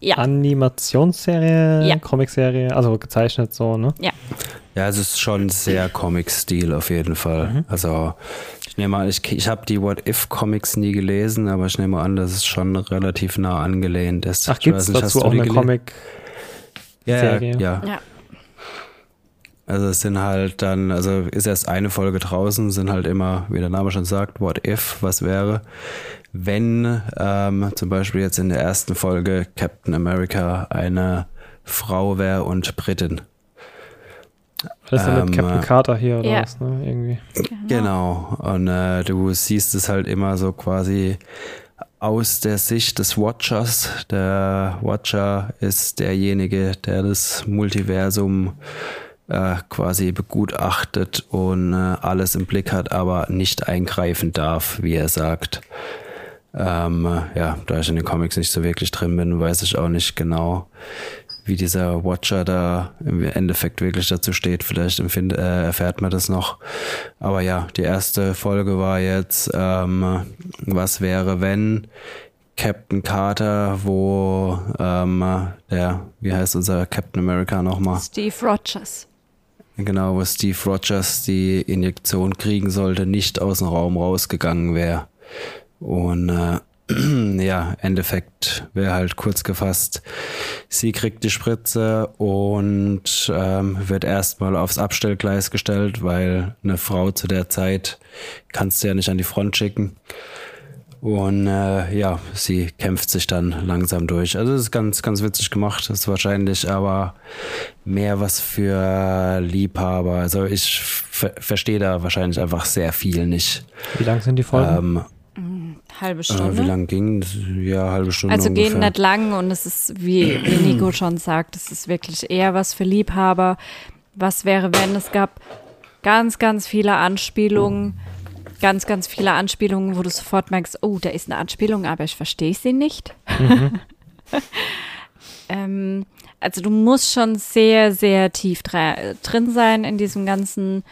A: ja. Animationsserie, ja. Comicserie, also gezeichnet so, ne?
B: Ja.
C: Ja, es ist schon sehr Comic-Stil auf jeden Fall. Mhm. Also ich nehme an, ich, ich habe die What If Comics nie gelesen, aber ich nehme an, dass es schon relativ nah angelehnt ist.
A: Ach, gibt es dazu auch eine Comic?
C: Serie? Ja, ja, ja. Also es sind halt dann, also ist erst eine Folge draußen, sind halt immer, wie der Name schon sagt, What If, was wäre, wenn ähm, zum Beispiel jetzt in der ersten Folge Captain America eine Frau wäre und Britin.
A: Das ist ja ähm, mit Captain Carter hier oder ja. was, ne? Irgendwie.
C: Genau. Und äh, du siehst es halt immer so quasi aus der Sicht des Watchers. Der Watcher ist derjenige, der das Multiversum äh, quasi begutachtet und äh, alles im Blick hat, aber nicht eingreifen darf, wie er sagt. Ähm, ja, da ich in den Comics nicht so wirklich drin bin, weiß ich auch nicht genau, wie dieser Watcher da im Endeffekt wirklich dazu steht. Vielleicht empfind, äh, erfährt man das noch. Aber ja, die erste Folge war jetzt, ähm, was wäre, wenn Captain Carter, wo ähm, der, wie heißt unser Captain America nochmal?
B: Steve Rogers.
C: Genau, wo Steve Rogers die Injektion kriegen sollte, nicht aus dem Raum rausgegangen wäre. Und äh, ja, Endeffekt wäre halt kurz gefasst, sie kriegt die Spritze und ähm, wird erstmal aufs Abstellgleis gestellt, weil eine Frau zu der Zeit kannst du ja nicht an die Front schicken. Und äh, ja, sie kämpft sich dann langsam durch. Also es ist ganz, ganz witzig gemacht. Das ist wahrscheinlich aber mehr was für Liebhaber. Also ich verstehe da wahrscheinlich einfach sehr viel nicht.
A: Wie lang sind die Folgen? Ähm,
B: Halbe Stunde.
C: Äh, wie lang ging? Ja, halbe Stunde.
B: Also
C: ungefähr.
B: gehen nicht lang und es ist, wie, wie Nico schon sagt, es ist wirklich eher was für Liebhaber. Was wäre, wenn es gab ganz, ganz viele Anspielungen, ganz, ganz viele Anspielungen, wo du sofort merkst, oh, da ist eine Anspielung, aber ich verstehe sie nicht. Mhm. ähm, also du musst schon sehr, sehr tief drin sein in diesem ganzen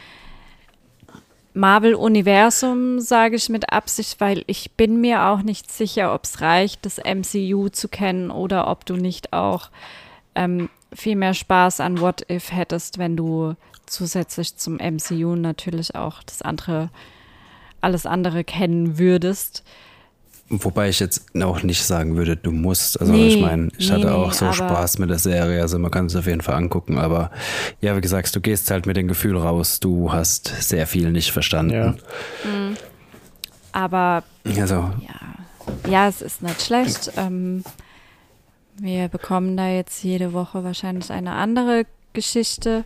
B: Marvel-Universum, sage ich mit Absicht, weil ich bin mir auch nicht sicher, ob es reicht, das MCU zu kennen oder ob du nicht auch ähm, viel mehr Spaß an What If hättest, wenn du zusätzlich zum MCU natürlich auch das andere, alles andere kennen würdest.
C: Wobei ich jetzt auch nicht sagen würde, du musst. Also nee, ich meine, ich nee, hatte auch so Spaß mit der Serie. Also man kann es auf jeden Fall angucken. Aber ja, wie gesagt, du gehst halt mit dem Gefühl raus, du hast sehr viel nicht verstanden. Ja.
B: Mhm. Aber
C: also.
B: ja. ja, es ist nicht schlecht. Ähm, wir bekommen da jetzt jede Woche wahrscheinlich eine andere Geschichte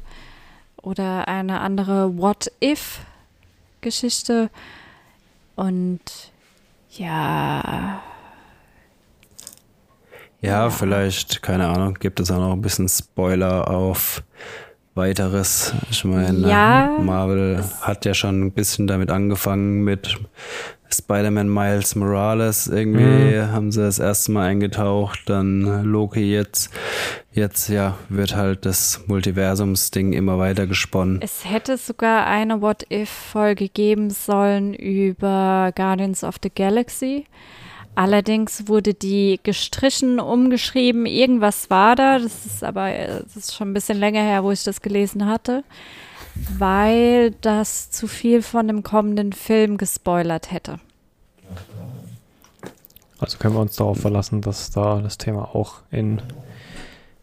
B: oder eine andere What-If-Geschichte. Und ja.
C: Ja, vielleicht, keine Ahnung, gibt es auch noch ein bisschen Spoiler auf weiteres. Ich meine, ja, Marvel hat ja schon ein bisschen damit angefangen mit Spider-Man Miles Morales. Irgendwie mhm. haben sie das erste Mal eingetaucht, dann Loki jetzt. Jetzt, ja, wird halt das Multiversums-Ding immer weiter gesponnen.
B: Es hätte sogar eine What-If-Folge geben sollen über Guardians of the Galaxy. Allerdings wurde die gestrichen, umgeschrieben, irgendwas war da. Das ist aber das ist schon ein bisschen länger her, wo ich das gelesen hatte, weil das zu viel von dem kommenden Film gespoilert hätte.
A: Also können wir uns darauf verlassen, dass da das Thema auch in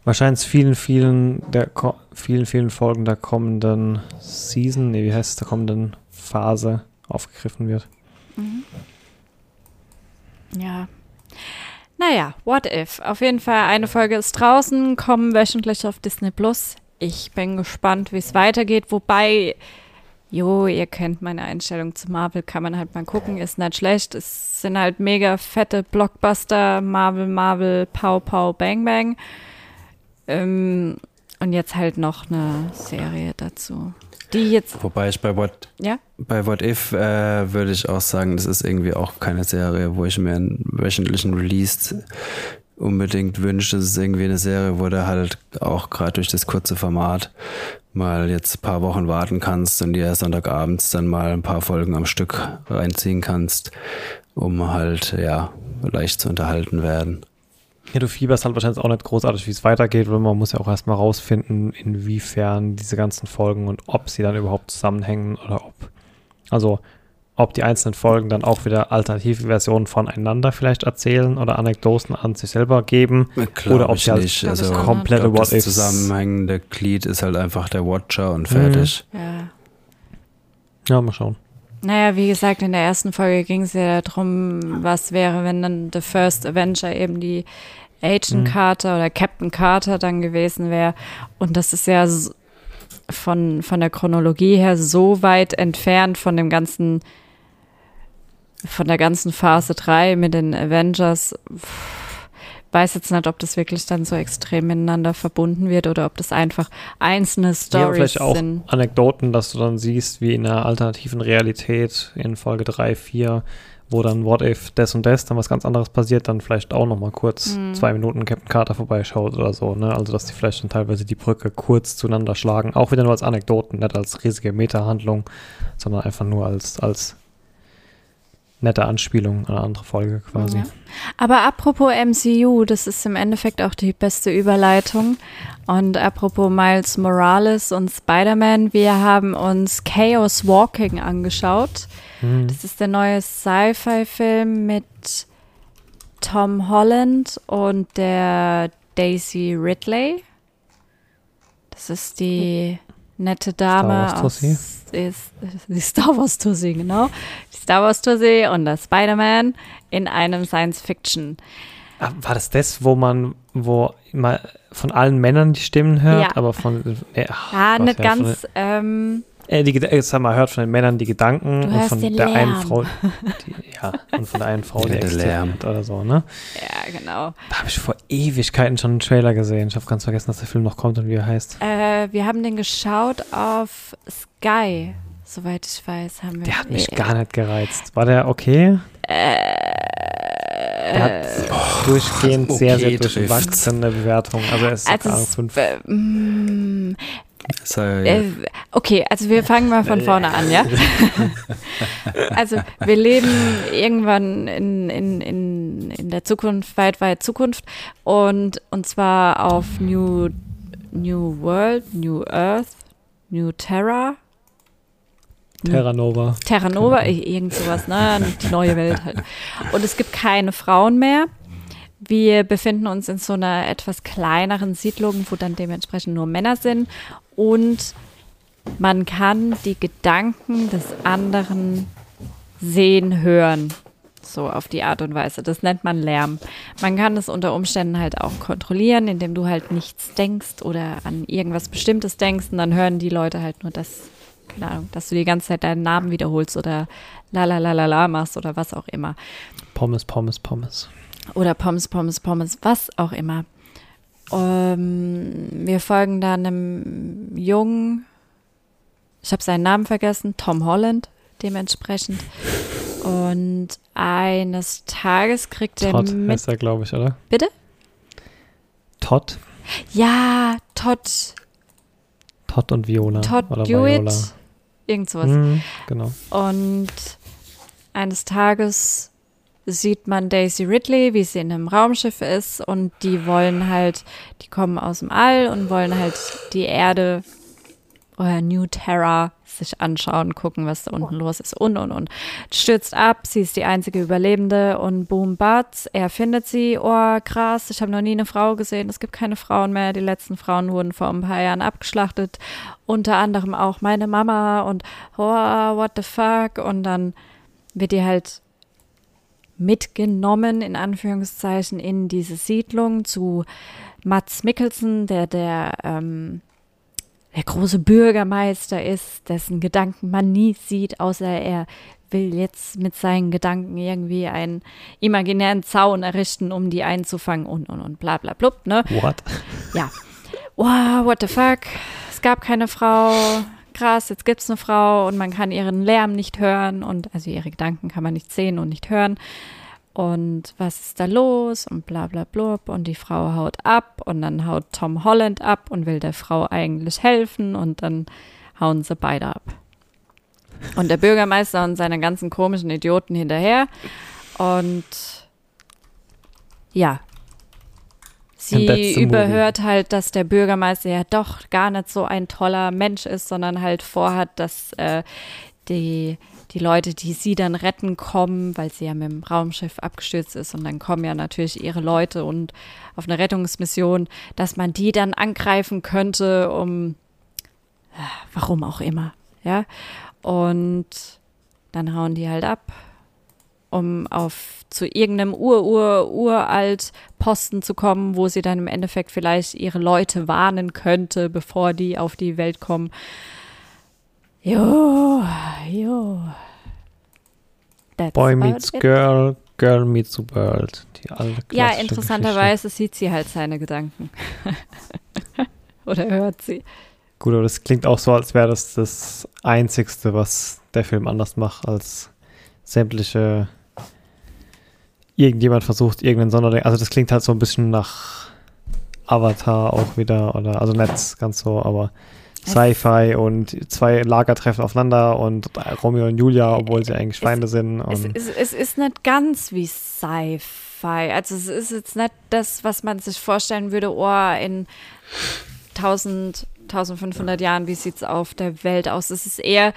A: wahrscheinlich vielen, vielen, der vielen, vielen Folgen der kommenden Season, nee, wie heißt es, der kommenden Phase aufgegriffen wird. Mhm.
B: Ja. Naja, what if? Auf jeden Fall, eine Folge ist draußen, kommen wöchentlich auf Disney Plus. Ich bin gespannt, wie es weitergeht, wobei jo, ihr kennt meine Einstellung zu Marvel, kann man halt mal gucken, ist nicht schlecht. Es sind halt mega fette Blockbuster, Marvel, Marvel, Pow, Pow, Bang, Bang. Ähm, und jetzt halt noch eine Serie dazu. Die jetzt.
C: Wobei ich bei What,
B: ja?
C: bei What If äh, würde ich auch sagen, das ist irgendwie auch keine Serie, wo ich mir einen wöchentlichen Release unbedingt wünsche. Das ist irgendwie eine Serie, wo du halt auch gerade durch das kurze Format mal jetzt ein paar Wochen warten kannst und dir Sonntagabends dann mal ein paar Folgen am Stück reinziehen kannst, um halt, ja, leicht zu unterhalten werden.
A: Ja, du fieberst halt wahrscheinlich auch nicht großartig, wie es weitergeht, weil man muss ja auch erstmal rausfinden, inwiefern diese ganzen Folgen und ob sie dann überhaupt zusammenhängen oder ob. Also, ob die einzelnen Folgen dann auch wieder alternative Versionen voneinander vielleicht erzählen oder Anekdoten an sich selber geben.
C: Klar,
A: oder ob
C: sie halt nicht.
A: Also, komplette
C: glaub, Das zusammenhängende Glied ist halt einfach der Watcher und fertig.
B: Mhm. Ja.
A: Ja, mal schauen.
B: Naja, wie gesagt, in der ersten Folge ging es ja darum, was wäre, wenn dann The First Avenger eben die Agent mhm. Carter oder Captain Carter dann gewesen wäre. Und das ist ja von, von der Chronologie her so weit entfernt von dem ganzen, von der ganzen Phase 3 mit den Avengers. Weiß jetzt nicht, ob das wirklich dann so extrem miteinander verbunden wird oder ob das einfach einzelne Stories ja, vielleicht auch sind.
A: Anekdoten, dass du dann siehst, wie in einer alternativen Realität in Folge 3, 4 wo dann What If das und das, dann was ganz anderes passiert, dann vielleicht auch nochmal kurz mhm. zwei Minuten Captain Carter vorbeischaut oder so, ne? Also dass die vielleicht dann teilweise die Brücke kurz zueinander schlagen, auch wieder nur als Anekdoten, nicht als riesige Meta-Handlung, sondern einfach nur als, als nette Anspielung an eine andere Folge quasi. Ja.
B: Aber apropos MCU, das ist im Endeffekt auch die beste Überleitung. Und apropos Miles Morales und Spider-Man, wir haben uns Chaos Walking angeschaut. Hm. Das ist der neue Sci-Fi-Film mit Tom Holland und der Daisy Ridley. Das ist die nette Dame
A: Star Wars
B: aus ist, die Star Wars Tussi, genau. Die Star Wars Tussi und der Spider-Man in einem Science-Fiction.
A: Ah, war das das, wo man, wo mal von allen Männern die Stimmen hört,
B: ja.
A: aber von
B: äh, ach, ja, nicht ganz. Ähm,
A: äh, die, jetzt haben wir hört von den Männern die Gedanken und von der
B: Lärm.
A: einen Frau, die, ja, und von der einen Frau, die existiert oder so, ne?
B: Ja, genau.
A: Da habe ich vor Ewigkeiten schon einen Trailer gesehen. Ich habe ganz vergessen, dass der Film noch kommt und wie er heißt.
B: Äh, wir haben den geschaut auf Sky, soweit ich weiß, haben wir.
A: Der hat mich äh, gar nicht gereizt. War der okay?
B: Äh,
A: der hat oh, durchgehend okay sehr, sehr durchwachsene Bewertungen. Also er ist
B: also
A: sogar 5.
B: Äh, okay, also wir fangen mal von vorne an, ja? also wir leben irgendwann in, in, in, in der Zukunft, weit, weit Zukunft und, und zwar auf New, New World, New Earth, New Terra.
A: Terra Nova.
B: Terra Nova, irgend sowas, ne? Die neue Welt halt. Und es gibt keine Frauen mehr. Wir befinden uns in so einer etwas kleineren Siedlung, wo dann dementsprechend nur Männer sind und man kann die Gedanken des anderen sehen, hören. So auf die Art und Weise. Das nennt man Lärm. Man kann es unter Umständen halt auch kontrollieren, indem du halt nichts denkst oder an irgendwas Bestimmtes denkst und dann hören die Leute halt nur das, keine Ahnung, dass du die ganze Zeit deinen Namen wiederholst oder la la la la la machst oder was auch immer.
A: Pommes, Pommes, Pommes.
B: Oder Pommes, Pommes, Pommes, was auch immer. Ähm, wir folgen dann einem jungen, ich habe seinen Namen vergessen, Tom Holland dementsprechend. Und eines Tages kriegt er
A: Todd mit. heißt er, glaube ich, oder?
B: Bitte?
A: Todd.
B: Ja, Todd.
A: Todd und Viola.
B: Todd
A: oder
B: Hewitt. Viola. Irgend sowas.
A: Mhm, genau.
B: Und eines Tages sieht man Daisy Ridley, wie sie in einem Raumschiff ist und die wollen halt, die kommen aus dem All und wollen halt die Erde oder New Terra sich anschauen, gucken, was da unten los ist und und und. Stürzt ab, sie ist die einzige Überlebende und boom, batz, er findet sie, oh krass, ich habe noch nie eine Frau gesehen, es gibt keine Frauen mehr, die letzten Frauen wurden vor ein paar Jahren abgeschlachtet, unter anderem auch meine Mama und oh, what the fuck. Und dann wird die halt mitgenommen, in Anführungszeichen, in diese Siedlung zu Mats Mikkelsen, der der ähm, der große Bürgermeister ist, dessen Gedanken man nie sieht, außer er will jetzt mit seinen Gedanken irgendwie einen imaginären Zaun errichten, um die einzufangen und und und bla bla blub, ne?
A: What?
B: Ja. Wow, what the fuck? Es gab keine Frau. Krass, jetzt gibt's eine Frau und man kann ihren Lärm nicht hören und also ihre Gedanken kann man nicht sehen und nicht hören. Und was ist da los? Und bla bla blub. Und die Frau haut ab und dann haut Tom Holland ab und will der Frau eigentlich helfen und dann hauen sie beide ab. Und der Bürgermeister und seine ganzen komischen Idioten hinterher. Und ja, sie überhört halt, dass der Bürgermeister ja doch gar nicht so ein toller Mensch ist, sondern halt vorhat, dass äh, die die Leute, die sie dann retten, kommen, weil sie ja mit dem Raumschiff abgestürzt ist. Und dann kommen ja natürlich ihre Leute und auf eine Rettungsmission, dass man die dann angreifen könnte, um äh, warum auch immer, ja. Und dann hauen die halt ab, um auf zu irgendeinem ur-ur-uralt Posten zu kommen, wo sie dann im Endeffekt vielleicht ihre Leute warnen könnte, bevor die auf die Welt kommen. Jo, jo.
A: That's Boy meets Girl, Girl meets World.
B: Die ja, interessanterweise sieht sie halt seine Gedanken. Oder hört sie.
A: Gut, aber das klingt auch so, als wäre das das Einzigste, was der Film anders macht, als sämtliche irgendjemand versucht, irgendeinen Sonderling. Also das klingt halt so ein bisschen nach Avatar auch wieder, oder also Netz ganz so, aber Sci-Fi und zwei Lager treffen aufeinander und Romeo und Julia, obwohl sie eigentlich Feinde
B: es,
A: sind.
B: Es, es, es, ist nicht ganz wie Sci-Fi. Also es ist jetzt nicht das, was man sich vorstellen würde, oh, in 1000, 1500 Jahren, wie sieht es auf der Welt aus? Es ist eher,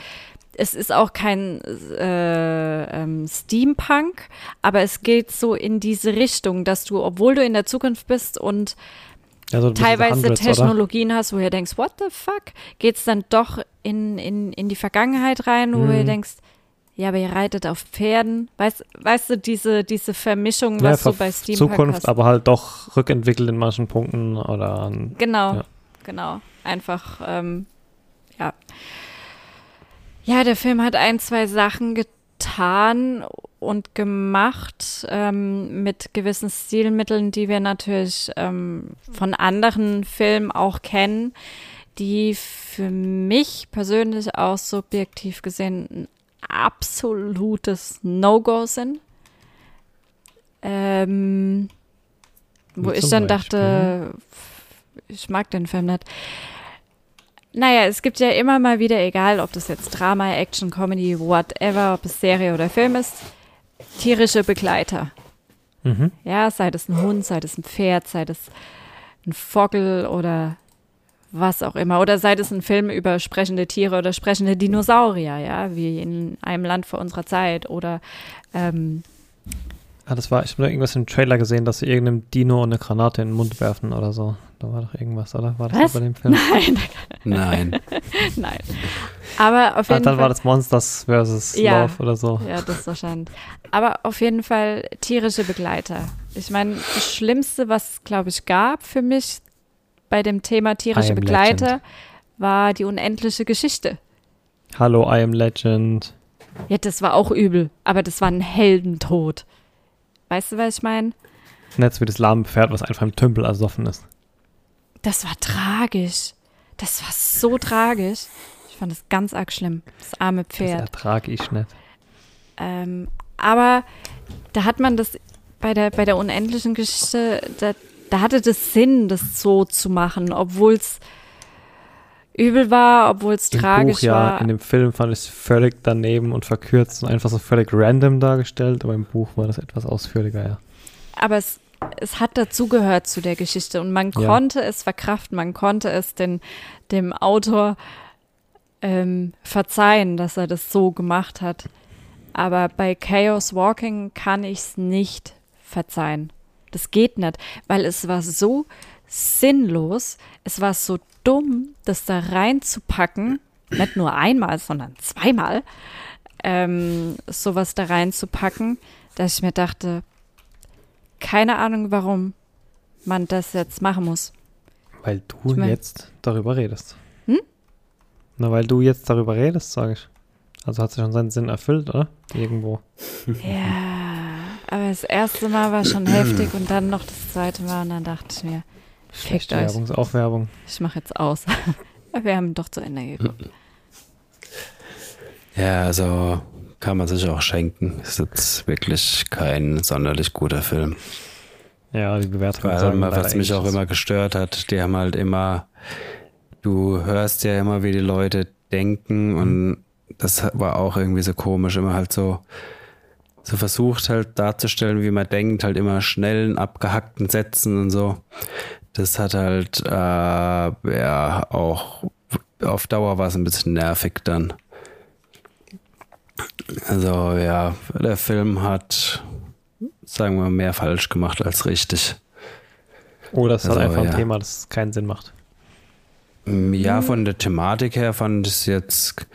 B: es ist auch kein äh, ähm, Steampunk, aber es geht so in diese Richtung, dass du, obwohl du in der Zukunft bist und ja, so teilweise Technologien oder? hast, wo du denkst, what the fuck? Geht es dann doch in, in, in die Vergangenheit rein, wo mhm. du denkst, ja, aber ihr reitet auf Pferden. Weißt, weißt du, diese, diese Vermischung, was ja, du bei Steam
A: Zukunft, hast. aber halt doch rückentwickelt in manchen Punkten oder
B: Genau, ja. genau. Einfach, ähm. Ja, der Film hat ein, zwei Sachen getan und gemacht ähm, mit gewissen Stilmitteln, die wir natürlich ähm, von anderen Filmen auch kennen, die für mich persönlich auch subjektiv gesehen ein absolutes No-Go sind. Ähm, wo ich dann dachte, ich mag den Film nicht. Naja, es gibt ja immer mal wieder, egal ob das jetzt Drama, Action, Comedy, whatever, ob es Serie oder Film ist, tierische Begleiter. Mhm. Ja, sei das ein Hund, sei das ein Pferd, sei das ein Vogel oder was auch immer. Oder sei das ein Film über sprechende Tiere oder sprechende Dinosaurier, ja, wie in einem Land vor unserer Zeit. Oder ähm,
A: Ah, das war, ich habe irgendwas im Trailer gesehen, dass sie irgendeinem Dino eine Granate in den Mund werfen oder so. Da war doch irgendwas, oder? War das
B: Was?
A: bei dem Film?
B: Nein.
C: Nein.
B: Nein. Aber auf jeden
A: ah, dann Fall. war das Monsters versus ja, Love oder so.
B: Ja, das ist wahrscheinlich. Aber auf jeden Fall tierische Begleiter. Ich meine, das Schlimmste, was es, glaube ich, gab für mich bei dem Thema tierische Begleiter, Legend. war die unendliche Geschichte.
A: Hallo, I am Legend.
B: Ja, das war auch übel, aber das war ein Heldentod. Weißt du, was ich meine?
A: Netz wie das lahme Pferd, was einfach im Tümpel ersoffen ist.
B: Das war tragisch. Das war so tragisch. Ich fand das ganz arg schlimm. Das arme Pferd. Das
A: ertrage ich nicht.
B: Ähm, aber da hat man das bei der, bei der unendlichen Geschichte, da, da hatte das Sinn, das so zu machen, obwohl es übel war, obwohl es tragisch Buch, ja, war.
A: In dem Film fand ich es völlig daneben und verkürzt und einfach so völlig random dargestellt, aber im Buch war das etwas ausführlicher, ja.
B: Aber es, es hat dazugehört zu der Geschichte und man ja. konnte es verkraften, man konnte es den, dem Autor ähm, verzeihen, dass er das so gemacht hat. Aber bei Chaos Walking kann ich es nicht verzeihen. Das geht nicht, weil es war so sinnlos, es war so dumm, das da reinzupacken, nicht nur einmal, sondern zweimal, ähm, sowas da reinzupacken, dass ich mir dachte, keine Ahnung, warum man das jetzt machen muss.
A: Weil du ich mein, jetzt darüber redest. Hm? Na, weil du jetzt darüber redest, sage ich. Also hat sich schon seinen Sinn erfüllt, oder? Irgendwo.
B: Ja, aber das erste Mal war schon heftig und dann noch das zweite Mal und dann dachte ich mir,
A: fickt euch. Werbung ist auch Werbung.
B: Ich mache jetzt aus. Wir haben doch zu Ende geguckt.
C: Ja, also kann man sich auch schenken. Ist jetzt wirklich kein sonderlich guter Film.
A: Ja, die Bewertung.
C: Vor allem, was mich auch immer gestört hat, die haben halt immer, du hörst ja immer, wie die Leute denken und das war auch irgendwie so komisch, immer halt so, so versucht halt darzustellen, wie man denkt, halt immer schnellen, abgehackten Sätzen und so. Das hat halt, äh, ja, auch auf Dauer war es ein bisschen nervig dann. Also ja, der Film hat, sagen wir, mehr falsch gemacht als richtig.
A: Oder es ist also, halt einfach ein Thema, das keinen Sinn macht.
C: Ja, von der Thematik her fand ich es jetzt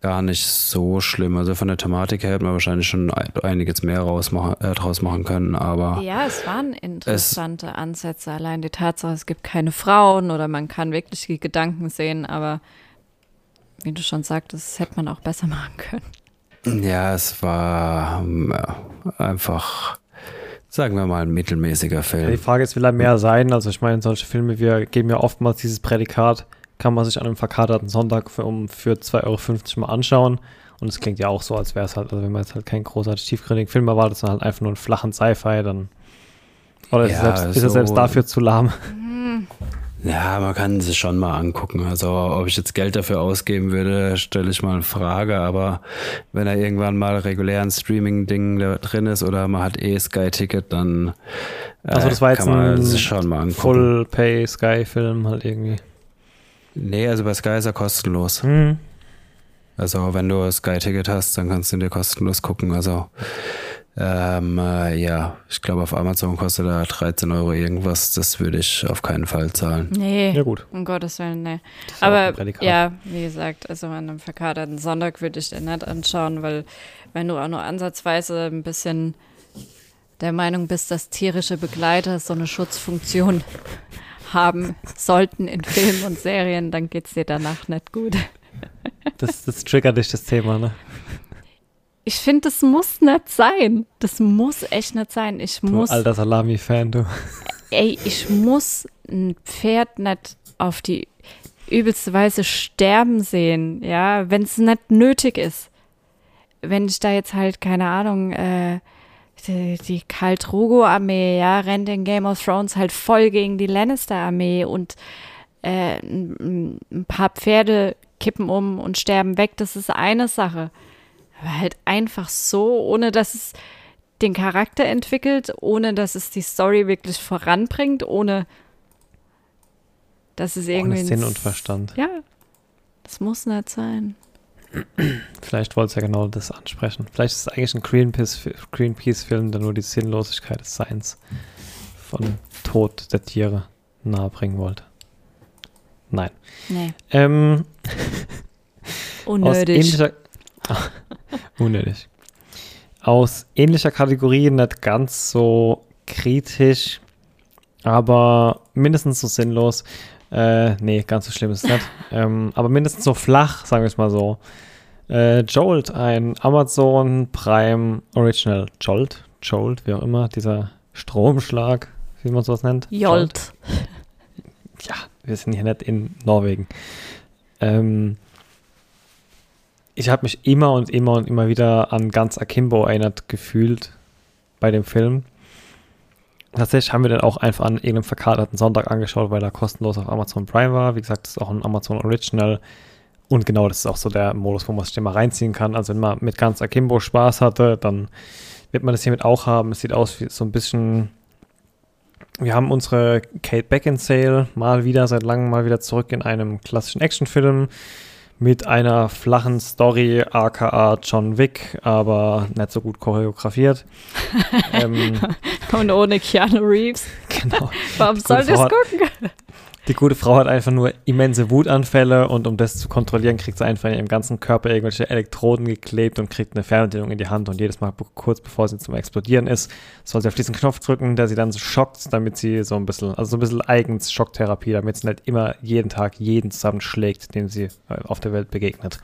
C: gar nicht so schlimm. Also von der Thematik her hätte man wahrscheinlich schon einiges mehr rausmachen, äh, draus machen können, aber.
B: Ja, es waren interessante Ansätze. Allein die Tatsache, es gibt keine Frauen oder man kann wirklich die Gedanken sehen, aber wie du schon sagtest, das hätte man auch besser machen können.
C: Ja, es war ja, einfach, sagen wir mal, ein mittelmäßiger Film. Ja,
A: die Frage ist, will er mehr sein? Also ich meine, solche Filme, wir geben ja oftmals dieses Prädikat, kann man sich an einem verkaterten Sonntag für, um, für 2,50 Euro mal anschauen. Und es klingt ja auch so, als wäre es halt, also wenn man jetzt halt keinen großartig tiefgründigen Film erwartet, sondern halt einfach nur einen flachen Sci-Fi, dann. Oder ja, ist, selbst, so ist er selbst dafür zu lahm?
C: Ja, man kann sich schon mal angucken. Also, ob ich jetzt Geld dafür ausgeben würde, stelle ich mal in Frage. Aber wenn er irgendwann mal regulären Streaming-Ding drin ist oder man hat eh Sky-Ticket, dann
A: äh, also das war jetzt kann man sich schon mal angucken. Full-Pay-Sky-Film halt irgendwie.
C: Nee, also bei Sky ist er kostenlos. Mhm. Also wenn du Sky-Ticket hast, dann kannst du ihn dir kostenlos gucken. Also ähm, äh, ja, ich glaube auf Amazon kostet er 13 Euro irgendwas. Das würde ich auf keinen Fall zahlen.
B: Nee, ja, gut. um Gottes Willen, nee. Aber ja, wie gesagt, also an einem verkaterten Sonntag würde ich den nicht anschauen, weil wenn du auch nur ansatzweise ein bisschen der Meinung bist, dass tierische Begleiter so eine Schutzfunktion haben sollten in Filmen und Serien, dann geht es dir danach nicht gut.
A: Das, das triggert dich, das Thema, ne?
B: Ich finde, das muss nicht sein. Das muss echt nicht sein. Ich
A: du
B: muss.
A: Alter Salami-Fan, du.
B: Ey, ich muss ein Pferd nicht auf die übelste Weise sterben sehen, ja, wenn es nicht nötig ist. Wenn ich da jetzt halt, keine Ahnung, äh, die, die Khal Drogo-Armee, ja, rennt in Game of Thrones halt voll gegen die Lannister-Armee und äh, ein, ein paar Pferde kippen um und sterben weg. Das ist eine Sache. Aber halt einfach so, ohne dass es den Charakter entwickelt, ohne dass es die Story wirklich voranbringt, ohne dass es irgendwie. Ohne
A: Sinn und Verstand.
B: Ja, das muss nicht sein.
A: Vielleicht wollte es ja genau das ansprechen. Vielleicht ist es eigentlich ein Greenpeace-Film, Greenpeace der nur die Sinnlosigkeit des Seins von Tod der Tiere nahebringen wollte. Nein.
B: Nee.
A: Ähm,
B: Unnötig.
A: Aus unnötig. Aus ähnlicher Kategorie, nicht ganz so kritisch, aber mindestens so sinnlos. Äh, nee, ganz so schlimm ist es nicht. ähm, aber mindestens so flach, sagen wir es mal so. Äh, Jolt, ein Amazon Prime Original. Jolt, Jolt, wie auch immer, dieser Stromschlag, wie man sowas nennt.
B: Jolt.
A: Ja, wir sind hier nicht in Norwegen. Ähm, ich habe mich immer und immer und immer wieder an ganz Akimbo erinnert gefühlt bei dem Film tatsächlich haben wir den auch einfach an irgendeinem verkaterten Sonntag angeschaut, weil er kostenlos auf Amazon Prime war. Wie gesagt, das ist auch ein Amazon Original. Und genau, das ist auch so der Modus, wo man sich den mal reinziehen kann. Also wenn man mit ganz Akimbo Spaß hatte, dann wird man das hiermit auch haben. Es sieht aus wie so ein bisschen. Wir haben unsere Kate Beckinsale mal wieder, seit langem mal wieder zurück in einem klassischen Actionfilm mit einer flachen Story, aka John Wick, aber nicht so gut choreografiert.
B: ähm, Und ohne Keanu Reeves.
A: Genau.
B: Warum soll das gucken?
A: Die gute Frau hat einfach nur immense Wutanfälle und um das zu kontrollieren, kriegt sie einfach in ihrem ganzen Körper irgendwelche Elektroden geklebt und kriegt eine Fernbedienung in die Hand und jedes Mal kurz bevor sie zum Explodieren ist, soll sie auf diesen Knopf drücken, der sie dann so schockt, damit sie so ein bisschen, also so ein bisschen eigens Schocktherapie, damit sie nicht immer jeden Tag jeden zusammenschlägt, dem sie äh, auf der Welt begegnet.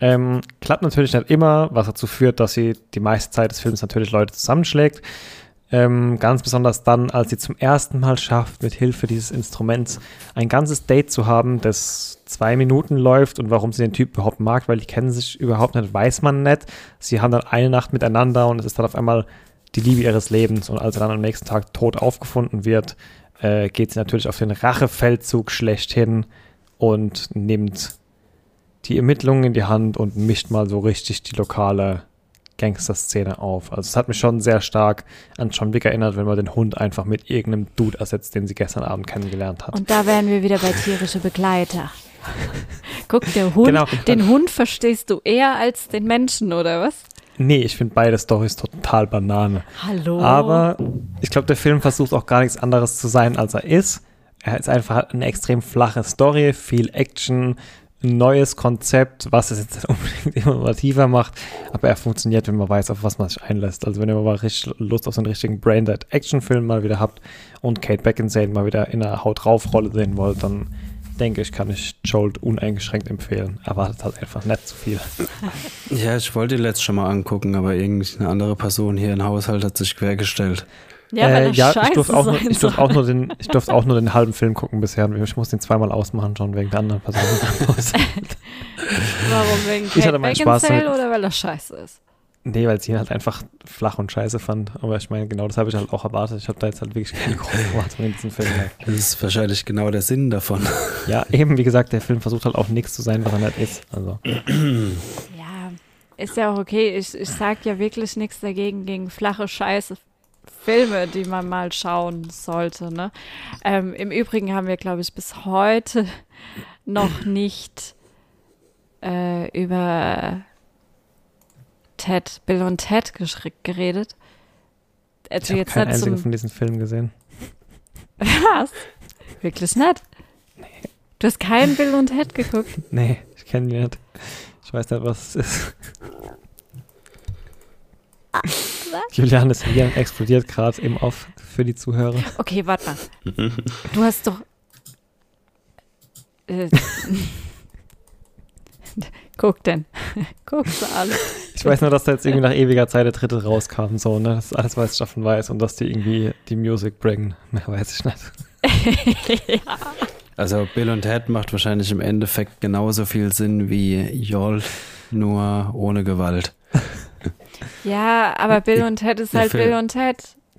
A: Ähm, klappt natürlich nicht immer, was dazu führt, dass sie die meiste Zeit des Films natürlich Leute zusammenschlägt. Ähm, ganz besonders dann, als sie zum ersten Mal schafft, mit Hilfe dieses Instruments ein ganzes Date zu haben, das zwei Minuten läuft und warum sie den Typ überhaupt mag, weil die kennen sich überhaupt nicht, weiß man nicht. Sie haben dann eine Nacht miteinander und es ist dann auf einmal die Liebe ihres Lebens und als er dann am nächsten Tag tot aufgefunden wird, äh, geht sie natürlich auf den Rachefeldzug schlechthin und nimmt die Ermittlungen in die Hand und mischt mal so richtig die lokale Gangster-Szene auf. Also es hat mich schon sehr stark an John Wick erinnert, wenn man den Hund einfach mit irgendeinem Dude ersetzt, den sie gestern Abend kennengelernt hat.
B: Und da wären wir wieder bei tierische Begleiter. Guck, der Hund, genau. den Hund verstehst du eher als den Menschen, oder was?
A: Nee, ich finde beide Storys total Banane.
B: Hallo.
A: Aber ich glaube, der Film versucht auch gar nichts anderes zu sein, als er ist. Er ist einfach eine extrem flache Story, viel Action, ein neues Konzept, was es jetzt unbedingt innovativer macht, aber er funktioniert, wenn man weiß, auf was man sich einlässt. Also wenn ihr mal richtig Lust auf so einen richtigen Braindead-Action-Film mal wieder habt und Kate Beckinsale mal wieder in einer Haut-Rauf-Rolle sehen wollt, dann denke ich, kann ich Jolt uneingeschränkt empfehlen. Erwartet halt einfach nicht zu viel.
C: Ja, ich wollte die letzte schon mal angucken, aber irgendeine andere Person hier im Haushalt hat sich quergestellt.
B: Ja, weil
A: äh, ja ich durfte auch, nur, ich durfte auch nur den, ich durfte auch nur den halben Film gucken bisher. Ich muss den zweimal ausmachen schon wegen der anderen Person.
B: Warum wegen ich hatte meinen Spaß damit. oder weil das scheiße ist?
A: Nee, weil sie ihn halt einfach flach und scheiße fand. Aber ich meine, genau das habe ich halt auch erwartet. Ich habe da jetzt halt wirklich keine große Erwartung in diesem Film.
C: Das ist wahrscheinlich genau der Sinn davon.
A: Ja, eben, wie gesagt, der Film versucht halt auch nichts zu sein, was er nicht ist. Also.
B: Ja, ist ja auch okay. Ich, ich sag ja wirklich nichts dagegen gegen flache Scheiße Filme, die man mal schauen sollte. Ne? Ähm, Im Übrigen haben wir, glaube ich, bis heute noch nicht äh, über Ted, Bill und Ted geredet.
A: Also ich habe keinen einzigen von diesen Filmen gesehen.
B: Was? Wirklich nicht? Nee. Du hast keinen Bill und Ted geguckt?
A: Nee, ich kenne die nicht. Ich weiß nicht, was es ist. Julianes Hirn explodiert gerade im Off für die Zuhörer.
B: Okay, warte mal. Du hast doch. Äh, Guck denn. Guckst du alles.
A: Ich weiß nur, dass da jetzt irgendwie nach ewiger Zeit der dritte rauskam, so, ne? Das ist alles, was ich davon weiß und dass die irgendwie die Musik bringen. Mehr weiß ich nicht.
C: ja. Also Bill und Ted macht wahrscheinlich im Endeffekt genauso viel Sinn wie Jol, nur ohne Gewalt.
B: Ja, aber Bill und Ted ist halt Bill und Ted.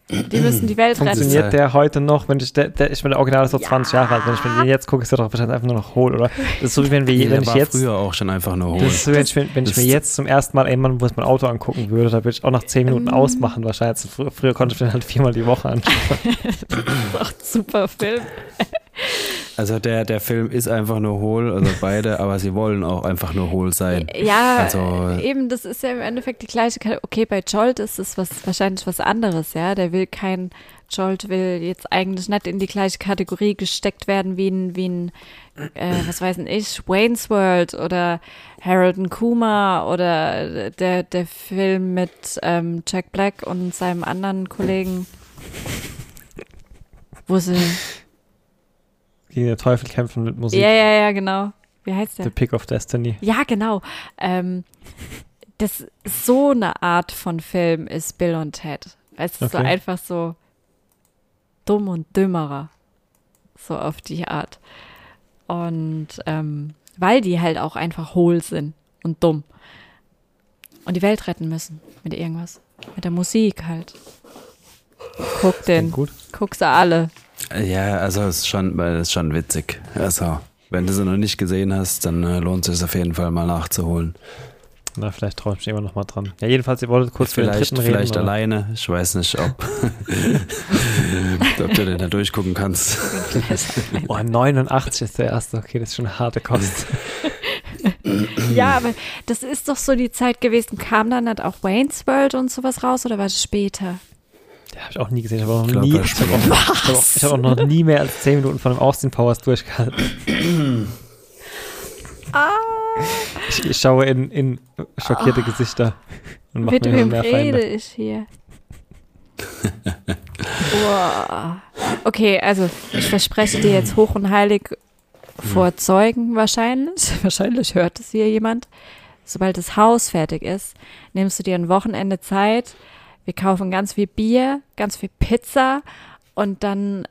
B: Die müssen die Welt
A: retten. Funktioniert der heute noch, wenn ich, der, der, ich bin der Original ist doch ja. 20 Jahre alt, wenn ich mir den jetzt gucke, ist der doch wahrscheinlich einfach nur noch hohl, oder? Das ist so wie wenn wir,
C: ja,
A: wenn ich jetzt.
C: früher auch schon einfach nur hohl.
A: Das ist so, wenn ich, wenn ich mir jetzt zum ersten Mal irgendwann, wo ich mein Auto angucken würde, da würde ich auch nach 10 Minuten ähm. ausmachen, wahrscheinlich. Früher, früher konnte ich den halt viermal die Woche anschauen.
B: das ist auch ein super Film.
C: Also der, der Film ist einfach nur hohl, also beide, aber sie wollen auch einfach nur hohl sein.
B: Ja, also, eben, das ist ja im Endeffekt die gleiche. Okay, bei Jolt ist es was, wahrscheinlich was anderes, ja. Der will kein, Jolt will jetzt eigentlich nicht in die gleiche Kategorie gesteckt werden wie ein, wie ein äh, was weiß ich, Wayne's World oder Harold and Kuma oder der, der Film mit ähm, Jack Black und seinem anderen Kollegen, wo sie
A: gegen den Teufel kämpfen mit Musik.
B: Ja, ja, ja, genau. Wie heißt der?
A: The Pick of Destiny.
B: Ja, genau. Ähm, das so eine Art von Film ist Bill und Ted. Es ist okay. so einfach so dumm und dümmerer. So auf die Art. Und ähm, weil die halt auch einfach hohl sind und dumm. Und die Welt retten müssen mit irgendwas. Mit der Musik halt. Guck den. Guck sie alle.
C: Ja, also es ist schon, ist schon witzig. Also, wenn du sie noch nicht gesehen hast, dann äh, lohnt es sich auf jeden Fall mal nachzuholen.
A: Na, vielleicht traue ich mich immer noch mal dran. Ja, jedenfalls, ihr wolltet kurz
C: vielleicht,
A: für den
C: Vielleicht reden, alleine. Ich weiß nicht, ob, ob du den da durchgucken kannst.
A: oh, 89 ist der erste. Okay, das ist schon eine harte Kost.
B: ja, aber das ist doch so die Zeit gewesen. Kam dann nicht auch Wayne's World und sowas raus oder war es später?
A: Den habe ich auch nie gesehen. Ich habe auch, nie, ich hab auch, ich hab auch, ich hab auch noch nie mehr als 10 Minuten von dem Austin Powers durchgehalten. ah. ich, ich, schaue in, in schockierte ah. Gesichter
B: und mache mir mehr Feinde. rede ich hier? wow. Okay, also ich verspreche dir jetzt hoch und heilig vor Zeugen wahrscheinlich. Wahrscheinlich hört es hier jemand. Sobald das Haus fertig ist, nimmst du dir ein Wochenende Zeit. Wir kaufen ganz viel Bier, ganz viel Pizza und dann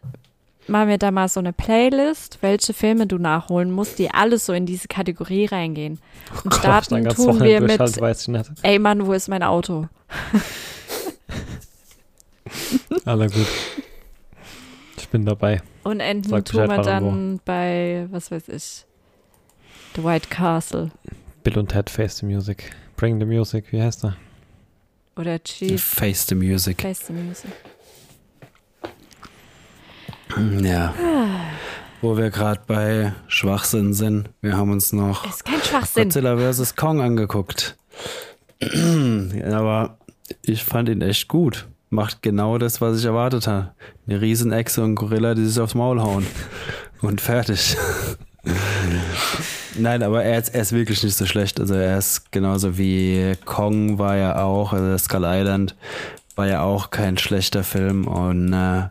B: machen wir da mal so eine Playlist, welche Filme du nachholen musst, die alles so in diese Kategorie reingehen. Oh und starten Gott, tun wir mit, ey Mann, wo ist mein Auto?
A: Aller gut. Ich bin dabei.
B: Und enden Sag tun wir dann bei, was weiß ich, The White Castle.
A: Bill und Ted Face the Music. Bring the Music, wie heißt er?
B: Oder Chief.
C: Face the Music.
B: Face the Music.
C: Ja. Wo wir gerade bei Schwachsinn sind, wir haben uns noch
B: ist kein Schwachsinn.
C: Godzilla vs. Kong angeguckt. Aber ich fand ihn echt gut. Macht genau das, was ich erwartet habe. Eine Riesenechse und ein Gorilla, die sich aufs Maul hauen. Und fertig. Nein, aber er ist, er ist wirklich nicht so schlecht. Also er ist genauso wie Kong war ja auch, also Skull Island war ja auch kein schlechter Film und äh,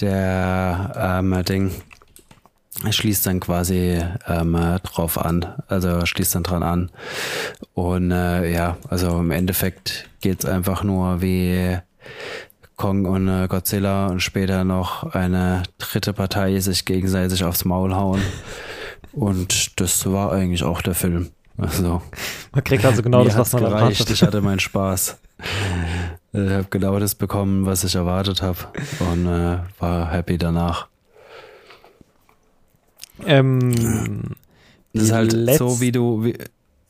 C: der ähm, Ding schließt dann quasi ähm, drauf an, also schließt dann dran an. Und äh, ja, also im Endeffekt geht es einfach nur wie Kong und äh, Godzilla und später noch eine dritte Partei sich gegenseitig aufs Maul hauen. Und das war eigentlich auch der Film. Also,
A: man kriegt also genau das, was man
C: erwartet. Ich hatte meinen Spaß. Ich habe genau das bekommen, was ich erwartet habe und äh, war happy danach.
A: Ähm,
C: das ist halt so, wie du, wie,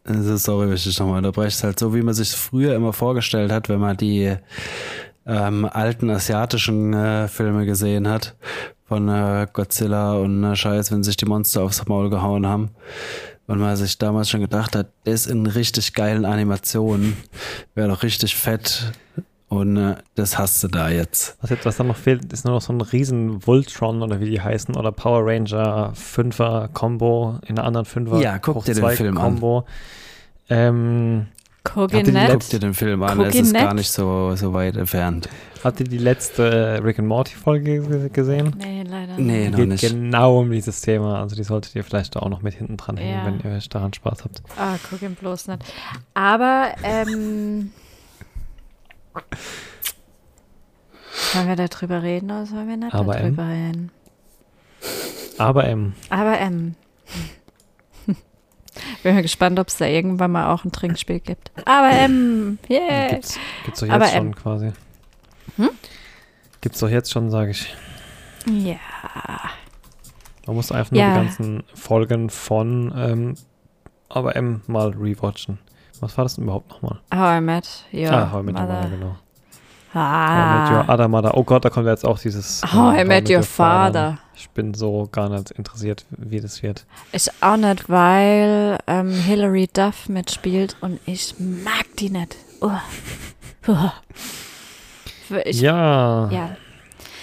C: also sorry, wenn ich dich nochmal unterbreche, halt so, wie man sich früher immer vorgestellt hat, wenn man die ähm, alten asiatischen äh, Filme gesehen hat, von äh, Godzilla und äh, Scheiß, wenn sich die Monster aufs Maul gehauen haben. Und man sich damals schon gedacht hat, das in richtig geilen Animationen wäre doch richtig fett. Und äh, das hast du da jetzt.
A: Was jetzt, was dann noch fehlt, ist nur noch so ein riesen Voltron oder wie die heißen oder Power Ranger 5er Combo in einer anderen 5er.
C: Ja, guck dir den Film Combo. an.
A: Ähm,
B: Koginet.
C: Guck dir den Film an, Koginet. es ist gar nicht so, so weit entfernt.
A: Habt ihr die letzte äh, Rick and Morty Folge gesehen?
B: Nee, leider
C: nicht. Nee, noch geht nicht.
A: genau um dieses Thema. Also die solltet ihr vielleicht auch noch mit hinten dran hängen, ja. wenn ihr euch daran Spaß habt.
B: Ah, guck ihn bloß nicht. Aber, ähm... Sollen wir darüber reden oder sollen wir nicht
A: Aber
B: darüber M. reden?
A: Aber M.
B: Aber M. Bin mal gespannt, ob es da irgendwann mal auch ein Trinkspiel gibt. Aber M, yeah.
A: Gibt's, gibt's doch jetzt Aber schon M. quasi. Hm? Gibt's doch jetzt schon, sage ich.
B: Ja.
A: Man muss einfach nur ja. die ganzen Folgen von ähm, Aber M mal rewatchen. Was war das denn überhaupt nochmal?
B: How I Met
A: Your Ah, How I Met Your Mother, genau. Ah. How I Met Your Other Mother. Oh Gott, da kommt jetzt auch dieses
B: How I Met Your Father.
A: Ich bin so gar nicht interessiert, wie das wird.
B: Ich auch nicht, weil ähm, Hilary Duff mitspielt und ich mag die nicht. Uh. Uh.
A: Ich, ja. ja.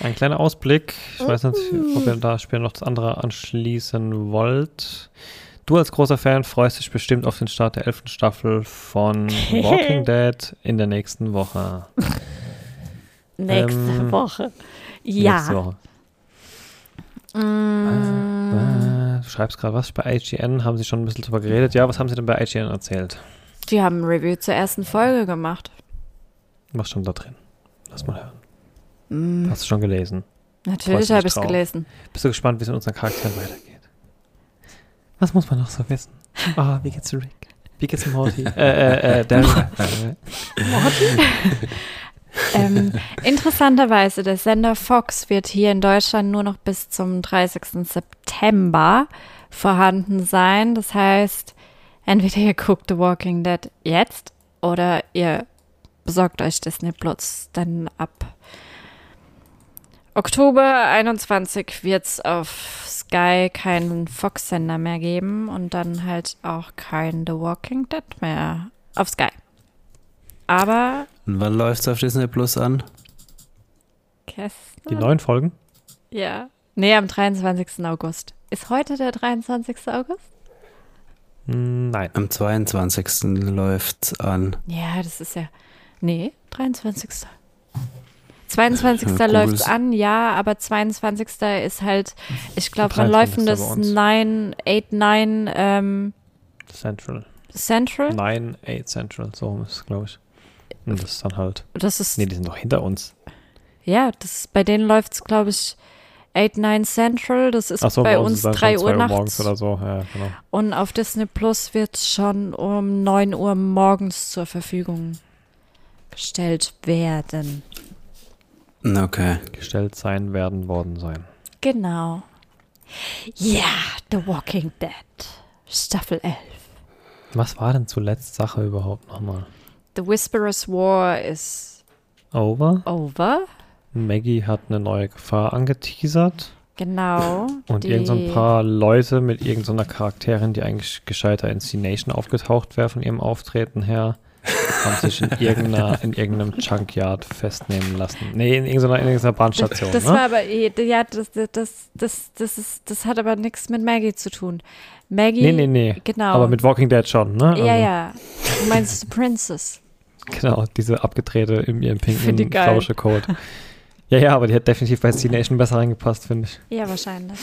A: Ein kleiner Ausblick. Ich weiß nicht, ob ihr da später noch das andere anschließen wollt. Du als großer Fan freust dich bestimmt auf den Start der elften Staffel von Walking Dead in der nächsten Woche.
B: Nächste ähm, Woche. Ja. Nächste Woche.
A: Mm. Äh, du schreibst gerade was bei IGN, haben sie schon ein bisschen drüber geredet. Ja, was haben sie denn bei IGN erzählt?
B: Die haben ein Review zur ersten Folge gemacht.
A: Was stand da drin? Lass mal hören. Mm. Hast du schon gelesen?
B: Natürlich habe ich es gelesen.
A: Bist du gespannt, wie es in unseren Charakteren weitergeht? Was muss man noch so wissen? Ah, oh, wie geht's Rick? Wie geht's Morty? äh, äh, äh, Darren.
B: Morty? Ähm, interessanterweise, der Sender Fox wird hier in Deutschland nur noch bis zum 30. September vorhanden sein. Das heißt, entweder ihr guckt The Walking Dead jetzt oder ihr besorgt euch Disney Plus, denn ab Oktober 21 wird es auf Sky keinen Fox-Sender mehr geben und dann halt auch kein The Walking Dead mehr auf Sky. Aber
C: und wann läuft es auf Disney Plus an?
B: Yes.
A: Die neuen Folgen?
B: Ja. Nee, am 23. August. Ist heute der 23. August?
A: Nein.
C: Am 22. läuft an.
B: Ja, das ist ja. Nee, 23. 22. Ja, läuft es an, ja, aber 22. ist halt, ich glaube, wann läuft denn das 9, 8, 9 ähm,
A: Central.
B: Central?
A: 9, 8 Central, so ist es, glaube ich. Und das ist dann halt.
B: Das ist.
A: Nee, die sind doch hinter uns.
B: Ja, das, bei denen läuft es, glaube ich, 8, 9 Central. Das ist so, bei, bei, uns, uns 3 Uhr nachts. morgens
A: oder so. Ja, genau.
B: Und auf Disney Plus wird schon um 9 Uhr morgens zur Verfügung gestellt werden.
C: Okay.
A: Gestellt sein, werden, worden sein.
B: Genau. Ja, The Walking Dead. Staffel 11.
A: Was war denn zuletzt Sache überhaupt nochmal?
B: The Whisperer's War ist
A: over.
B: Over.
A: Maggie hat eine neue Gefahr angeteasert.
B: Genau.
A: Und irgend so ein paar Leute mit irgendeiner so Charakterin, die eigentlich gescheiter in C-Nation aufgetaucht wäre von ihrem Auftreten her, haben sich in, irgendeiner, in irgendeinem Junkyard festnehmen lassen. Nee, in irgendeiner, in irgendeiner Bahnstation.
B: Das,
A: das
B: ne? war aber, ja, das, das, das, das, ist, das hat aber nichts mit Maggie zu tun. Maggie.
A: Nee, nee, nee.
B: Genau.
A: Aber mit Walking Dead schon, ne?
B: Also. Ja, ja. Du meinst The Princess.
A: Genau, diese abgedrehte in ihrem pinken Flauschecode. Ja, ja, aber die hat definitiv bei C-Nation besser reingepasst, finde ich.
B: Ja, wahrscheinlich.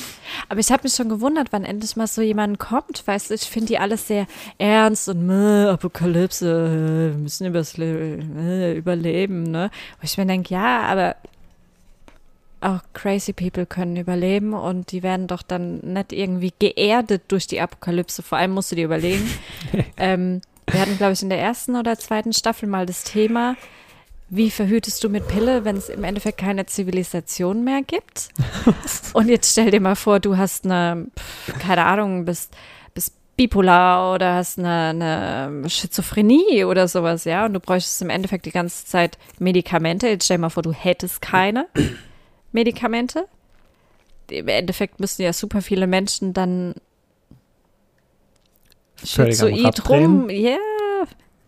B: Aber ich habe mich schon gewundert, wann endlich mal so jemand kommt. Weißt du, ich finde die alles sehr ernst und äh, Apokalypse, wir müssen übers äh, überleben, ne? Wo ich mir denke, ja, aber auch crazy people können überleben und die werden doch dann nicht irgendwie geerdet durch die Apokalypse. Vor allem musst du dir überlegen. ähm, wir hatten, glaube ich, in der ersten oder zweiten Staffel mal das Thema, wie verhütest du mit Pille, wenn es im Endeffekt keine Zivilisation mehr gibt? Und jetzt stell dir mal vor, du hast eine, keine Ahnung, bist, bist bipolar oder hast eine, eine Schizophrenie oder sowas, ja, und du bräuchtest im Endeffekt die ganze Zeit Medikamente. Jetzt stell dir mal vor, du hättest keine Medikamente. Im Endeffekt müssten ja super viele Menschen dann Schizoid rum, ja. Yeah.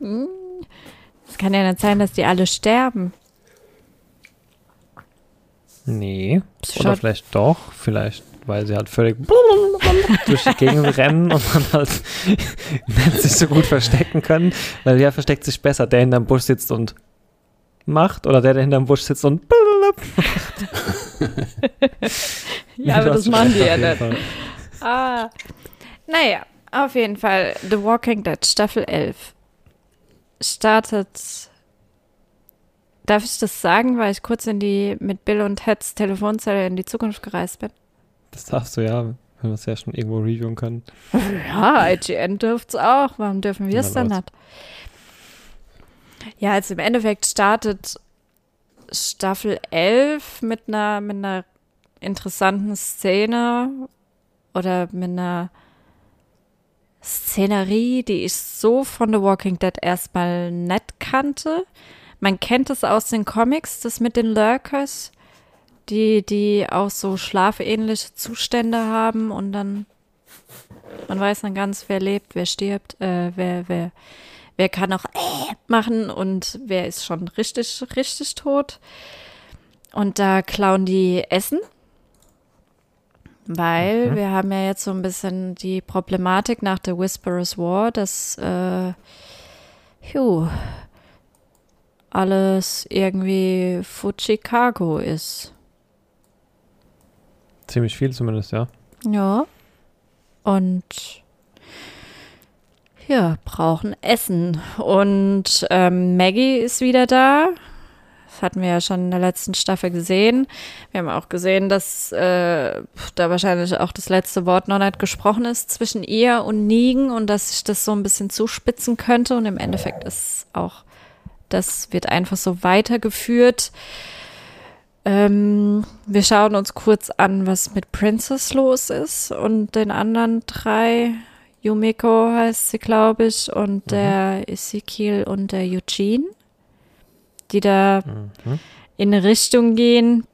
B: Hm. Es kann ja nicht sein, dass die alle sterben.
A: Nee. Oder vielleicht doch. Vielleicht, weil sie halt völlig durch die Gegend rennen und man halt nicht sich so gut verstecken können. Weil wer versteckt sich besser? Der hinterm Busch sitzt und macht oder der, der hinterm Busch sitzt und
B: macht. ja, aber das machen die ja nicht. Ah. Naja, auf jeden Fall The Walking Dead Staffel 11 startet. Darf ich das sagen, weil ich kurz in die mit Bill und Teds Telefonzelle in die Zukunft gereist bin?
A: Das darfst du ja, wenn wir es ja schon irgendwo reviewen können.
B: Ja, IGN dürfte es auch. Warum dürfen wir es dann nicht? Ja, also im Endeffekt startet Staffel 11 mit einer, mit einer interessanten Szene oder mit einer Szenerie, die ich so von The Walking Dead erstmal nett kannte. Man kennt es aus den Comics, das mit den Lurkers, die, die auch so schlafähnliche Zustände haben und dann, man weiß dann ganz, wer lebt, wer stirbt, äh, wer, wer, wer kann auch äh machen und wer ist schon richtig, richtig tot. Und da klauen die Essen weil mhm. wir haben ja jetzt so ein bisschen die Problematik nach der Whisperer's War, dass äh, phew, alles irgendwie Fuchikago ist.
A: Ziemlich viel zumindest, ja.
B: Ja. Und ja, brauchen Essen. Und ähm, Maggie ist wieder da. Das hatten wir ja schon in der letzten Staffel gesehen. Wir haben auch gesehen, dass äh, da wahrscheinlich auch das letzte Wort noch nicht gesprochen ist zwischen ihr und Nigen und dass sich das so ein bisschen zuspitzen könnte. Und im Endeffekt ist auch, das wird einfach so weitergeführt. Ähm, wir schauen uns kurz an, was mit Princess los ist und den anderen drei. Yumiko heißt sie, glaube ich, und mhm. der Ezekiel und der Eugene die da mhm. in eine Richtung gehen.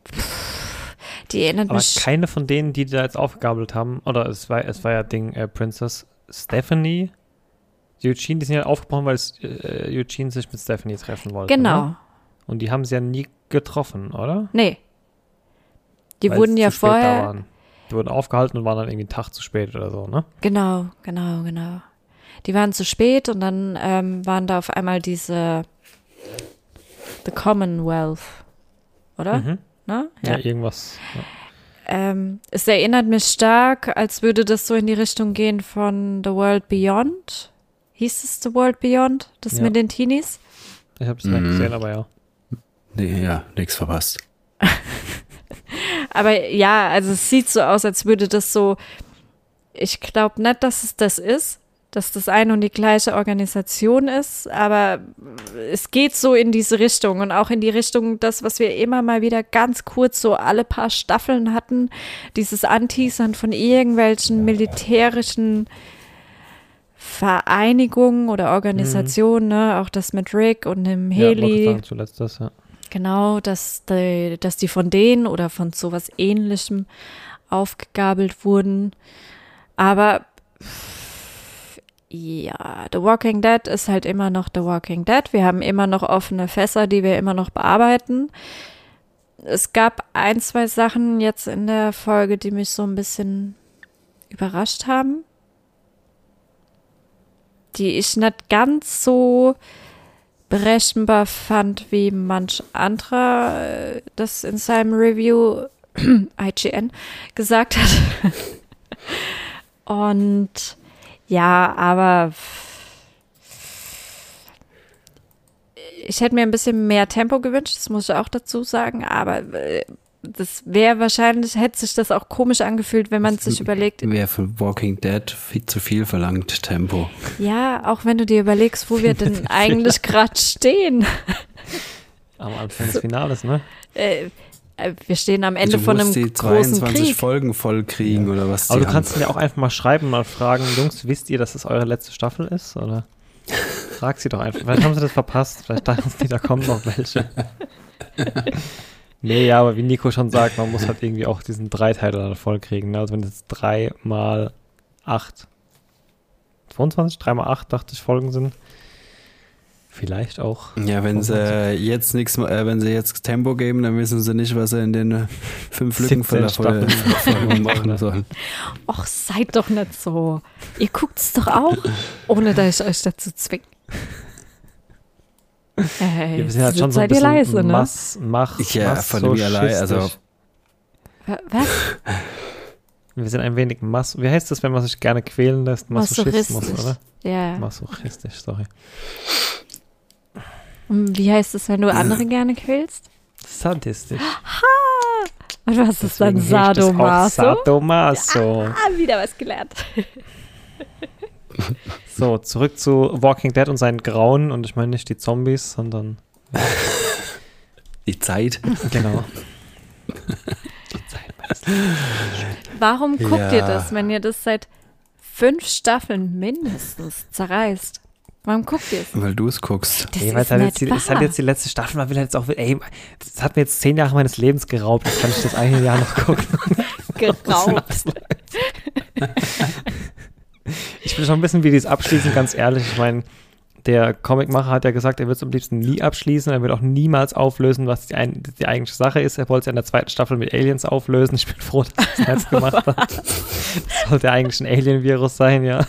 B: die erinnert
A: Aber
B: mich.
A: keine von denen, die da jetzt aufgegabelt haben, oder es war, es war ja Ding äh, Princess Stephanie, Eugene, die sind ja aufgebrochen, weil es, äh, Eugene sich mit Stephanie treffen wollte.
B: Genau.
A: Ne? Und die haben sie ja nie getroffen, oder?
B: Nee. Die wurden ja vorher.
A: Die wurden aufgehalten und waren dann irgendwie einen Tag zu spät oder so, ne?
B: Genau, genau, genau. Die waren zu spät und dann ähm, waren da auf einmal diese The Commonwealth, oder? Mhm.
A: Ne? Ja. ja, irgendwas. Ja.
B: Ähm, es erinnert mich stark, als würde das so in die Richtung gehen von The World Beyond. Hieß es The World Beyond? Das ja. mit den Teenies?
A: Ich habe es nicht mhm. gesehen, aber ja.
C: Nee, ja, nichts verpasst.
B: aber ja, also es sieht so aus, als würde das so. Ich glaube nicht, dass es das ist, dass das eine und die gleiche Organisation ist, aber es geht so in diese Richtung und auch in die Richtung, das, was wir immer mal wieder ganz kurz so alle paar Staffeln hatten, dieses Anteasern von irgendwelchen militärischen Vereinigungen oder Organisationen, mhm. ne? auch das mit Rick und dem Heli. Ja, zuletzt das, ja. Genau, dass die, dass die von denen oder von sowas ähnlichem aufgegabelt wurden. Aber ja, The Walking Dead ist halt immer noch The Walking Dead. Wir haben immer noch offene Fässer, die wir immer noch bearbeiten. Es gab ein, zwei Sachen jetzt in der Folge, die mich so ein bisschen überrascht haben. Die ich nicht ganz so berechenbar fand, wie manch anderer äh, das in seinem Review IGN gesagt hat. Und ja, aber ich hätte mir ein bisschen mehr Tempo gewünscht, das muss ich auch dazu sagen, aber äh, das wäre wahrscheinlich, hätte sich das auch komisch angefühlt, wenn man sich überlegt.
C: Wäre für Walking Dead viel zu viel verlangt, Tempo.
B: Ja, auch wenn du dir überlegst, wo wir denn eigentlich gerade stehen.
A: Am Anfang des Finales, ne?
B: Äh, äh, wir stehen am Ende du von einem die 22 Krieg.
C: Folgen voll kriegen ja. oder was?
A: Aber du kannst mir auch einfach mal schreiben, mal fragen, Jungs, wisst ihr, dass es eure letzte Staffel ist? Oder frag sie doch einfach. Vielleicht haben sie das verpasst. Vielleicht dachten sie, da kommen noch welche. nee, ja, aber wie Nico schon sagt, man muss halt irgendwie auch diesen Dreiteiler dann voll kriegen. Ne? Also wenn es drei mal acht 22, 3 mal 8, dachte ich, Folgen sind, Vielleicht auch.
C: Ja, wenn sie jetzt nichts, äh, wenn sie jetzt Tempo geben, dann wissen sie nicht, was sie in den fünf Lücken voller Folgen machen sollen.
B: Och, seid doch nicht so. Ihr guckt es doch auch, ohne dass ich euch dazu zwinge.
A: Hey, ja, wir sind halt schon so ein bisschen leise, ne? Mass, mach,
C: ja, von mir allein, also.
B: Was?
A: Wir sind ein wenig Mass. Wie heißt das, wenn man sich gerne quälen lässt?
B: Masochismus,
A: oder?
B: Ja.
A: Masochistisch, sorry.
B: Und wie heißt es, wenn du andere gerne quälst?
A: Sadistisch.
B: Ha! Und was ist dann Sadomaso?
A: Sadomaso.
B: Ah, wieder was gelernt.
A: so, zurück zu Walking Dead und seinen Grauen. Und ich meine nicht die Zombies, sondern
C: die Zeit.
A: Genau.
B: die Zeit. Warum guckt ja. ihr das, wenn ihr das seit fünf Staffeln mindestens zerreißt? Warum guckt ihr es?
C: Weil du es guckst.
A: Das ey, weil es, hat jetzt die, es hat jetzt die letzte Staffel, man will jetzt auch, ey, das hat mir jetzt zehn Jahre meines Lebens geraubt, jetzt kann ich das eine Jahr noch gucken.
B: geraubt.
A: ich bin schon ein bisschen wie dieses Abschließen, ganz ehrlich. Ich meine, der Comicmacher hat ja gesagt, er wird es am liebsten nie abschließen, er wird auch niemals auflösen, was die, ein, die eigentliche Sache ist. Er wollte es ja in der zweiten Staffel mit Aliens auflösen. Ich bin froh, dass er das jetzt gemacht hat. Das sollte eigentlich ein Alien-Virus sein, ja.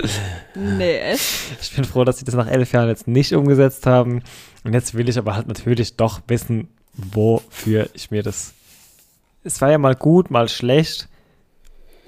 B: Nee.
A: Ich bin froh, dass sie das nach elf Jahren jetzt nicht umgesetzt haben. Und jetzt will ich aber halt natürlich doch wissen, wofür ich mir das. Es war ja mal gut, mal schlecht.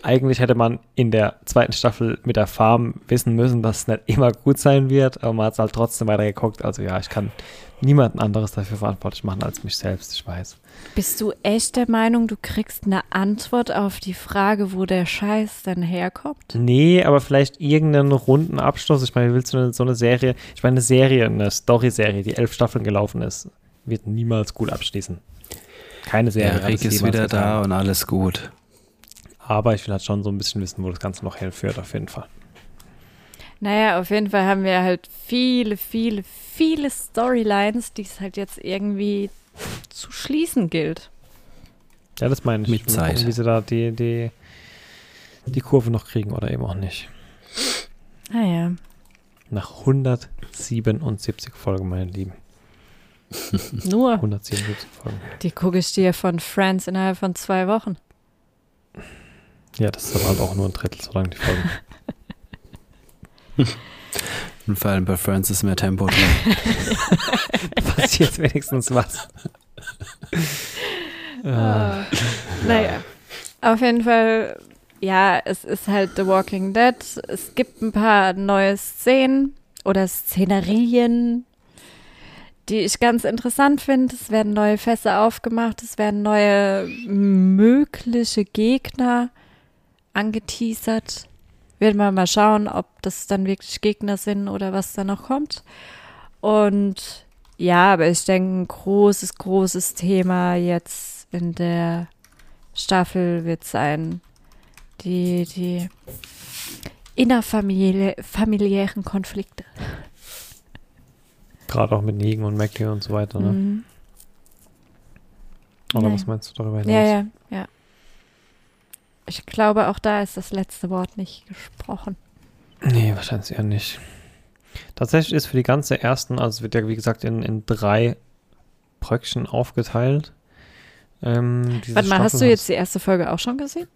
A: Eigentlich hätte man in der zweiten Staffel mit der Farm wissen müssen, dass es nicht immer gut sein wird, aber man hat es halt trotzdem weiter geguckt. Also ja, ich kann niemanden anderes dafür verantwortlich machen als mich selbst, ich weiß.
B: Bist du echt der Meinung, du kriegst eine Antwort auf die Frage, wo der Scheiß denn herkommt?
A: Nee, aber vielleicht irgendeinen runden Abschluss. Ich meine, willst du so eine Serie, ich meine, eine Serie, eine Story-Serie, die elf Staffeln gelaufen ist, wird niemals gut abschließen. Keine Serie.
C: Ja, Rick ist wieder da und alles gut.
A: Aber ich will halt schon so ein bisschen wissen, wo das Ganze noch hinführt, auf jeden Fall.
B: Naja, auf jeden Fall haben wir halt viele, viele, viele Storylines, die es halt jetzt irgendwie zu schließen gilt.
A: Ja, das meine ich.
C: Mit Zeit.
A: Gucken, wie sie da die, die, die Kurve noch kriegen oder eben auch nicht.
B: Ah ja.
A: Nach 177 Folgen, meine Lieben.
B: Nur?
A: 177 Folgen.
B: Die gucke ich dir von Friends innerhalb von zwei Wochen.
A: Ja, das ist aber halt auch nur ein Drittel so lang, die Folgen.
C: Und vor allem bei Friends ist mehr Tempo drin.
A: Passiert wenigstens was.
B: ah. Naja, auf jeden Fall, ja, es ist halt The Walking Dead. Es gibt ein paar neue Szenen oder Szenerien, die ich ganz interessant finde. Es werden neue Fässer aufgemacht, es werden neue mögliche Gegner angeteasert. Werden wir mal schauen, ob das dann wirklich Gegner sind oder was da noch kommt. Und ja, aber ich denke, ein großes, großes Thema jetzt in der Staffel wird sein, die, die innerfamiliären Konflikte.
A: Gerade auch mit Negan und Mackie und so weiter, ne? Mhm. Oder Nein. was meinst du darüber hinaus?
B: Ja, ja, ja. Ich glaube, auch da ist das letzte Wort nicht gesprochen.
A: Nee, wahrscheinlich eher nicht. Tatsächlich ist für die ganze ersten, also wird ja wie gesagt in, in drei Bröckchen aufgeteilt.
B: Ähm, Warte mal, hast du jetzt die erste Folge auch schon gesehen?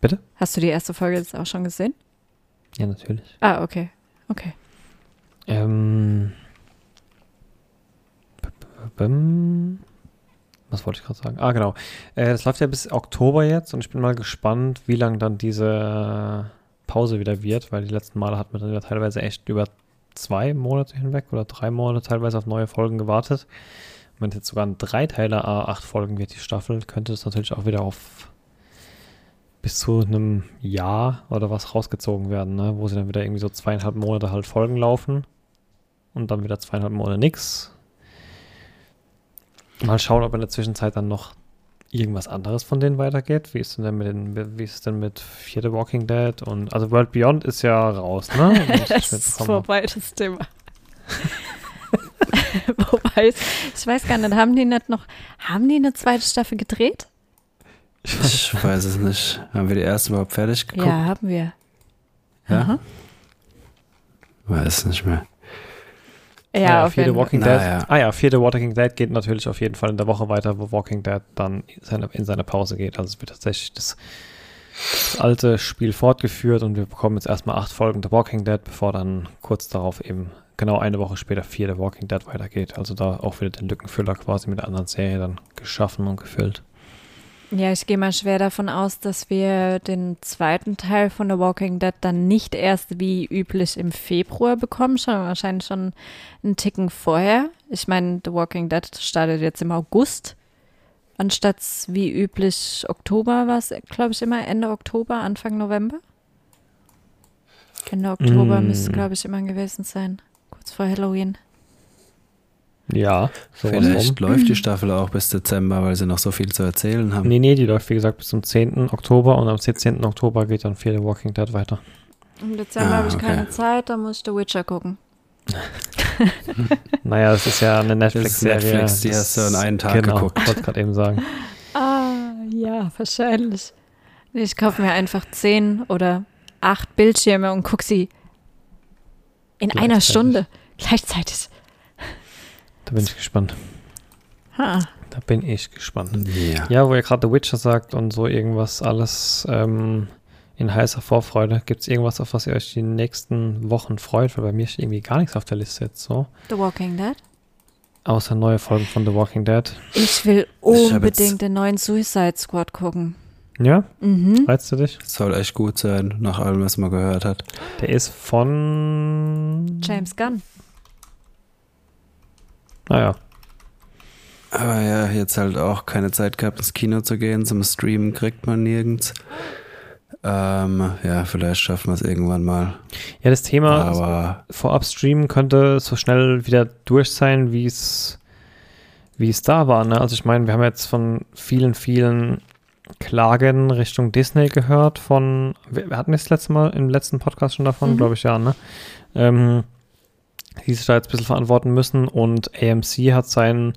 A: Bitte?
B: Hast du die erste Folge jetzt auch schon gesehen?
A: Ja, natürlich.
B: Ah, okay. Okay.
A: Ähm. Was wollte ich gerade sagen? Ah, genau. Äh, das läuft ja bis Oktober jetzt und ich bin mal gespannt, wie lang dann diese Pause wieder wird, weil die letzten Male hat man dann ja teilweise echt über zwei Monate hinweg oder drei Monate teilweise auf neue Folgen gewartet. Wenn es jetzt sogar ein Dreiteiler A8 Folgen wird, die Staffel, könnte es natürlich auch wieder auf bis zu einem Jahr oder was rausgezogen werden, ne? wo sie dann wieder irgendwie so zweieinhalb Monate halt Folgen laufen und dann wieder zweieinhalb Monate nix. Mal schauen, ob in der Zwischenzeit dann noch irgendwas anderes von denen weitergeht. Wie ist denn, mit den, wie ist es denn mit Fear the Walking Dead und also World Beyond ist ja raus, ne?
B: das ist vorbei, das Thema. Wobei, ich weiß gar nicht, haben die nicht noch, haben die eine zweite Staffel gedreht?
C: Ich weiß es nicht. Haben wir die erste überhaupt fertig geguckt?
B: Ja, haben wir.
C: Ja? Aha. Weiß nicht mehr.
A: Ja, ja auf jeden Walking Dead. Ja. Ah ja, vierte Walking Dead geht natürlich auf jeden Fall in der Woche weiter, wo Walking Dead dann seine, in seine Pause geht. Also es wird tatsächlich das, das, alte Spiel fortgeführt und wir bekommen jetzt erstmal acht Folgen The Walking Dead, bevor dann kurz darauf eben genau eine Woche später vier The Walking Dead weitergeht. Also da auch wieder den Lückenfüller quasi mit der anderen Serie dann geschaffen und gefüllt.
B: Ja, ich gehe mal schwer davon aus, dass wir den zweiten Teil von The Walking Dead dann nicht erst wie üblich im Februar bekommen, sondern wahrscheinlich schon einen Ticken vorher. Ich meine, The Walking Dead startet jetzt im August, anstatt wie üblich Oktober war es, glaube ich, immer Ende Oktober, Anfang November. Ende Oktober mm. müsste, glaube ich, immer gewesen sein, kurz vor Halloween.
A: Ja,
C: vielleicht läuft die Staffel auch bis Dezember, weil sie noch so viel zu erzählen haben.
A: Nee, nee, die läuft wie gesagt bis zum 10. Oktober und am 17. Oktober geht dann Fear the Walking Dead weiter.
B: Im Dezember ah, habe ich okay. keine Zeit, da muss ich The Witcher gucken.
A: naja, das ist ja eine Netflix-Serie.
C: Netflix, die hast du in einen Tag genau, geguckt.
A: wollte gerade eben sagen.
B: Ah, ja, wahrscheinlich. Ich kaufe mir einfach zehn oder acht Bildschirme und gucke sie in einer Stunde gleichzeitig.
A: Da bin ich gespannt. Ha. Da bin ich gespannt. Yeah. Ja, wo ihr gerade The Witcher sagt und so irgendwas alles ähm, in heißer Vorfreude. Gibt es irgendwas, auf was ihr euch die nächsten Wochen freut? Weil bei mir steht irgendwie gar nichts auf der Liste jetzt so.
B: The Walking Dead?
A: Außer neue Folgen von The Walking Dead.
B: Ich will unbedingt ich den neuen Suicide Squad gucken.
A: Ja? Mhm. Reizt du dich?
C: Soll echt gut sein, nach allem, was man gehört hat.
A: Der ist von
B: James Gunn.
A: Naja.
C: Aber ja, jetzt halt auch keine Zeit gehabt, ins Kino zu gehen. Zum Streamen kriegt man nirgends. Ähm, ja, vielleicht schaffen wir es irgendwann mal.
A: Ja, das Thema Aber vorab streamen könnte so schnell wieder durch sein, wie es wie es da war. Ne? Also ich meine, wir haben jetzt von vielen, vielen Klagen Richtung Disney gehört von, wir hatten das letzte Mal im letzten Podcast schon davon, mhm. glaube ich, ja, ne? Ähm, die sich da jetzt ein bisschen verantworten müssen. Und AMC hat seinen,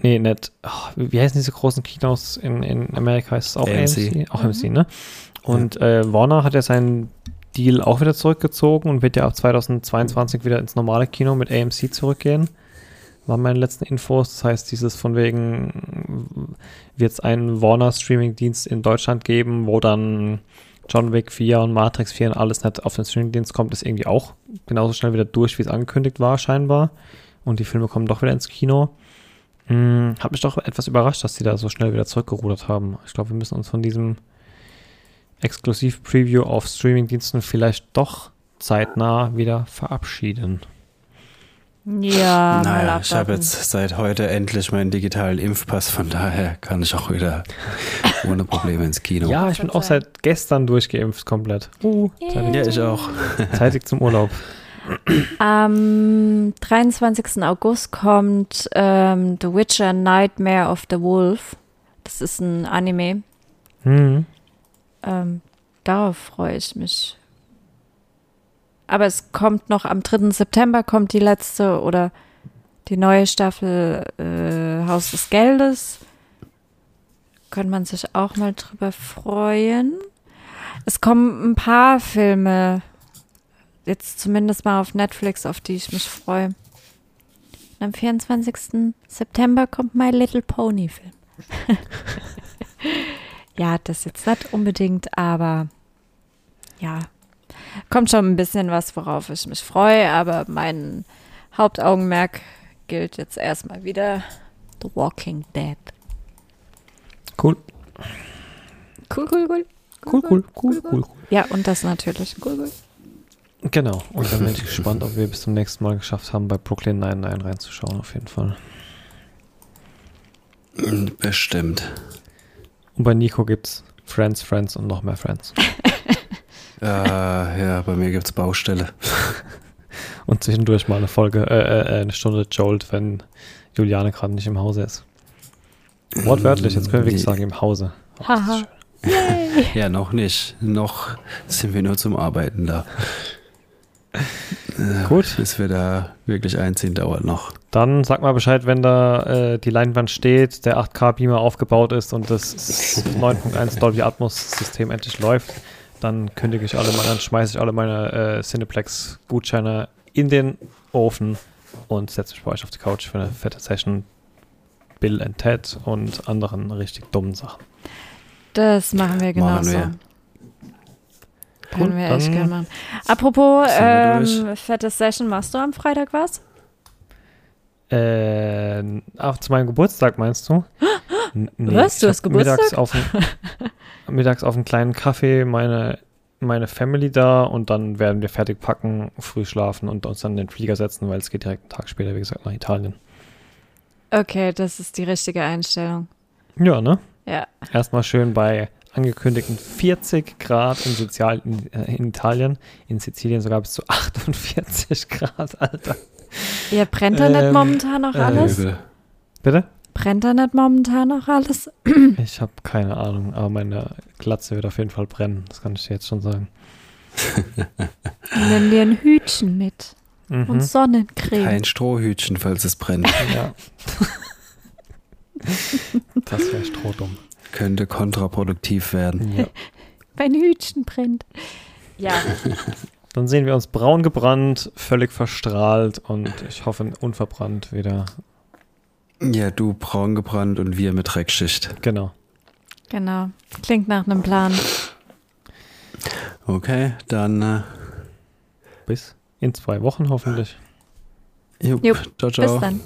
A: nee, nicht, oh, wie heißen diese großen Kinos in, in Amerika? Ist es auch AMC? AMC? Auch mhm. AMC, ne? Und ja. äh, Warner hat ja seinen Deal auch wieder zurückgezogen und wird ja ab 2022 wieder ins normale Kino mit AMC zurückgehen. waren meine letzten Infos. Das heißt, dieses von wegen wird es einen Warner-Streaming-Dienst in Deutschland geben, wo dann John Wick 4 und Matrix 4 und alles nicht auf den Streaming-Dienst kommt, ist irgendwie auch genauso schnell wieder durch, wie es angekündigt war, scheinbar. Und die Filme kommen doch wieder ins Kino. Hm, hat mich doch etwas überrascht, dass die da so schnell wieder zurückgerudert haben. Ich glaube, wir müssen uns von diesem Exklusiv-Preview auf Streaming-Diensten vielleicht doch zeitnah wieder verabschieden.
B: Ja,
C: naja, ich habe jetzt seit heute endlich meinen digitalen Impfpass, von daher kann ich auch wieder ohne Probleme ins Kino.
A: Ja, ich bin auch seit gestern durchgeimpft komplett.
C: Uh, ja, ich auch.
A: Zeitig zum Urlaub.
B: Am 23. August kommt ähm, The Witcher Nightmare of the Wolf. Das ist ein Anime. Mhm. Ähm, darauf freue ich mich aber es kommt noch am 3. September kommt die letzte oder die neue Staffel äh, Haus des Geldes. Könnte man sich auch mal drüber freuen. Es kommen ein paar Filme, jetzt zumindest mal auf Netflix, auf die ich mich freue. Und am 24. September kommt My Little Pony Film. ja, das jetzt nicht unbedingt, aber ja, kommt schon ein bisschen was, worauf ich mich freue, aber mein Hauptaugenmerk gilt jetzt erstmal wieder The Walking Dead.
A: Cool.
B: Cool, cool, cool.
A: Cool, cool, cool, cool.
B: Ja, und das natürlich. Cool, cool.
A: Genau. Und dann bin ich gespannt, ob wir bis zum nächsten Mal geschafft haben, bei Brooklyn 99 reinzuschauen, auf jeden Fall.
C: Bestimmt.
A: Und bei Nico gibt's Friends, Friends und noch mehr Friends.
C: Äh, ja, bei mir gibt es Baustelle.
A: Und zwischendurch mal eine Folge, äh, äh, eine Stunde Jolt, wenn Juliane gerade nicht im Hause ist. Wortwörtlich, jetzt können wir wirklich sagen, im Hause.
B: Oh, Haha.
C: ja, noch nicht. Noch sind wir nur zum Arbeiten da. Gut. Bis wir da wirklich einziehen, dauert noch.
A: Dann sag mal Bescheid, wenn da äh, die Leinwand steht, der 8K-Beamer aufgebaut ist und das 9.1 Dolby Atmos-System endlich läuft dann kündige ich alle meine, dann schmeiße ich alle meine äh, Cineplex-Gutscheine in den Ofen und setze mich bei euch auf die Couch für eine fette Session. Bill and Ted und anderen richtig dummen Sachen.
B: Das machen wir genauso. Machen wir. Können wir echt gerne machen. Apropos ähm, fette Session, machst du am Freitag was?
A: Äh, auch zu meinem Geburtstag meinst du?
B: Nee, was? Du hast Geburtstag?
A: Mittags auf, mittags auf einen kleinen Kaffee meine, meine Family da und dann werden wir fertig packen, früh schlafen und uns dann in den Flieger setzen, weil es geht direkt einen Tag später, wie gesagt, nach Italien.
B: Okay, das ist die richtige Einstellung.
A: Ja, ne?
B: Ja.
A: Erstmal schön bei angekündigten 40 Grad in, Sozial in, äh, in Italien, in Sizilien sogar bis zu 48 Grad, Alter.
B: Ja, brennt da ähm, nicht momentan noch alles? Äh,
A: Bitte?
B: Brennt da nicht momentan noch alles?
A: Ich habe keine Ahnung, aber meine Glatze wird auf jeden Fall brennen. Das kann ich dir jetzt schon sagen.
B: Nimm dir ein Hütchen mit. Mhm. Und Sonnencreme.
C: Kein Strohhütchen, falls es brennt.
A: Ja. das wäre strohdumm.
C: Könnte kontraproduktiv werden. Ja.
B: Mein Hütchen brennt. Ja.
A: Dann sehen wir uns braun gebrannt, völlig verstrahlt und ich hoffe unverbrannt wieder
C: ja, du braun gebrannt und wir mit Dreckschicht.
A: Genau.
B: Genau. Klingt nach einem Plan.
C: Okay, dann äh,
A: bis in zwei Wochen hoffentlich.
C: Jupp, Jupp ciao, ciao. Bis dann.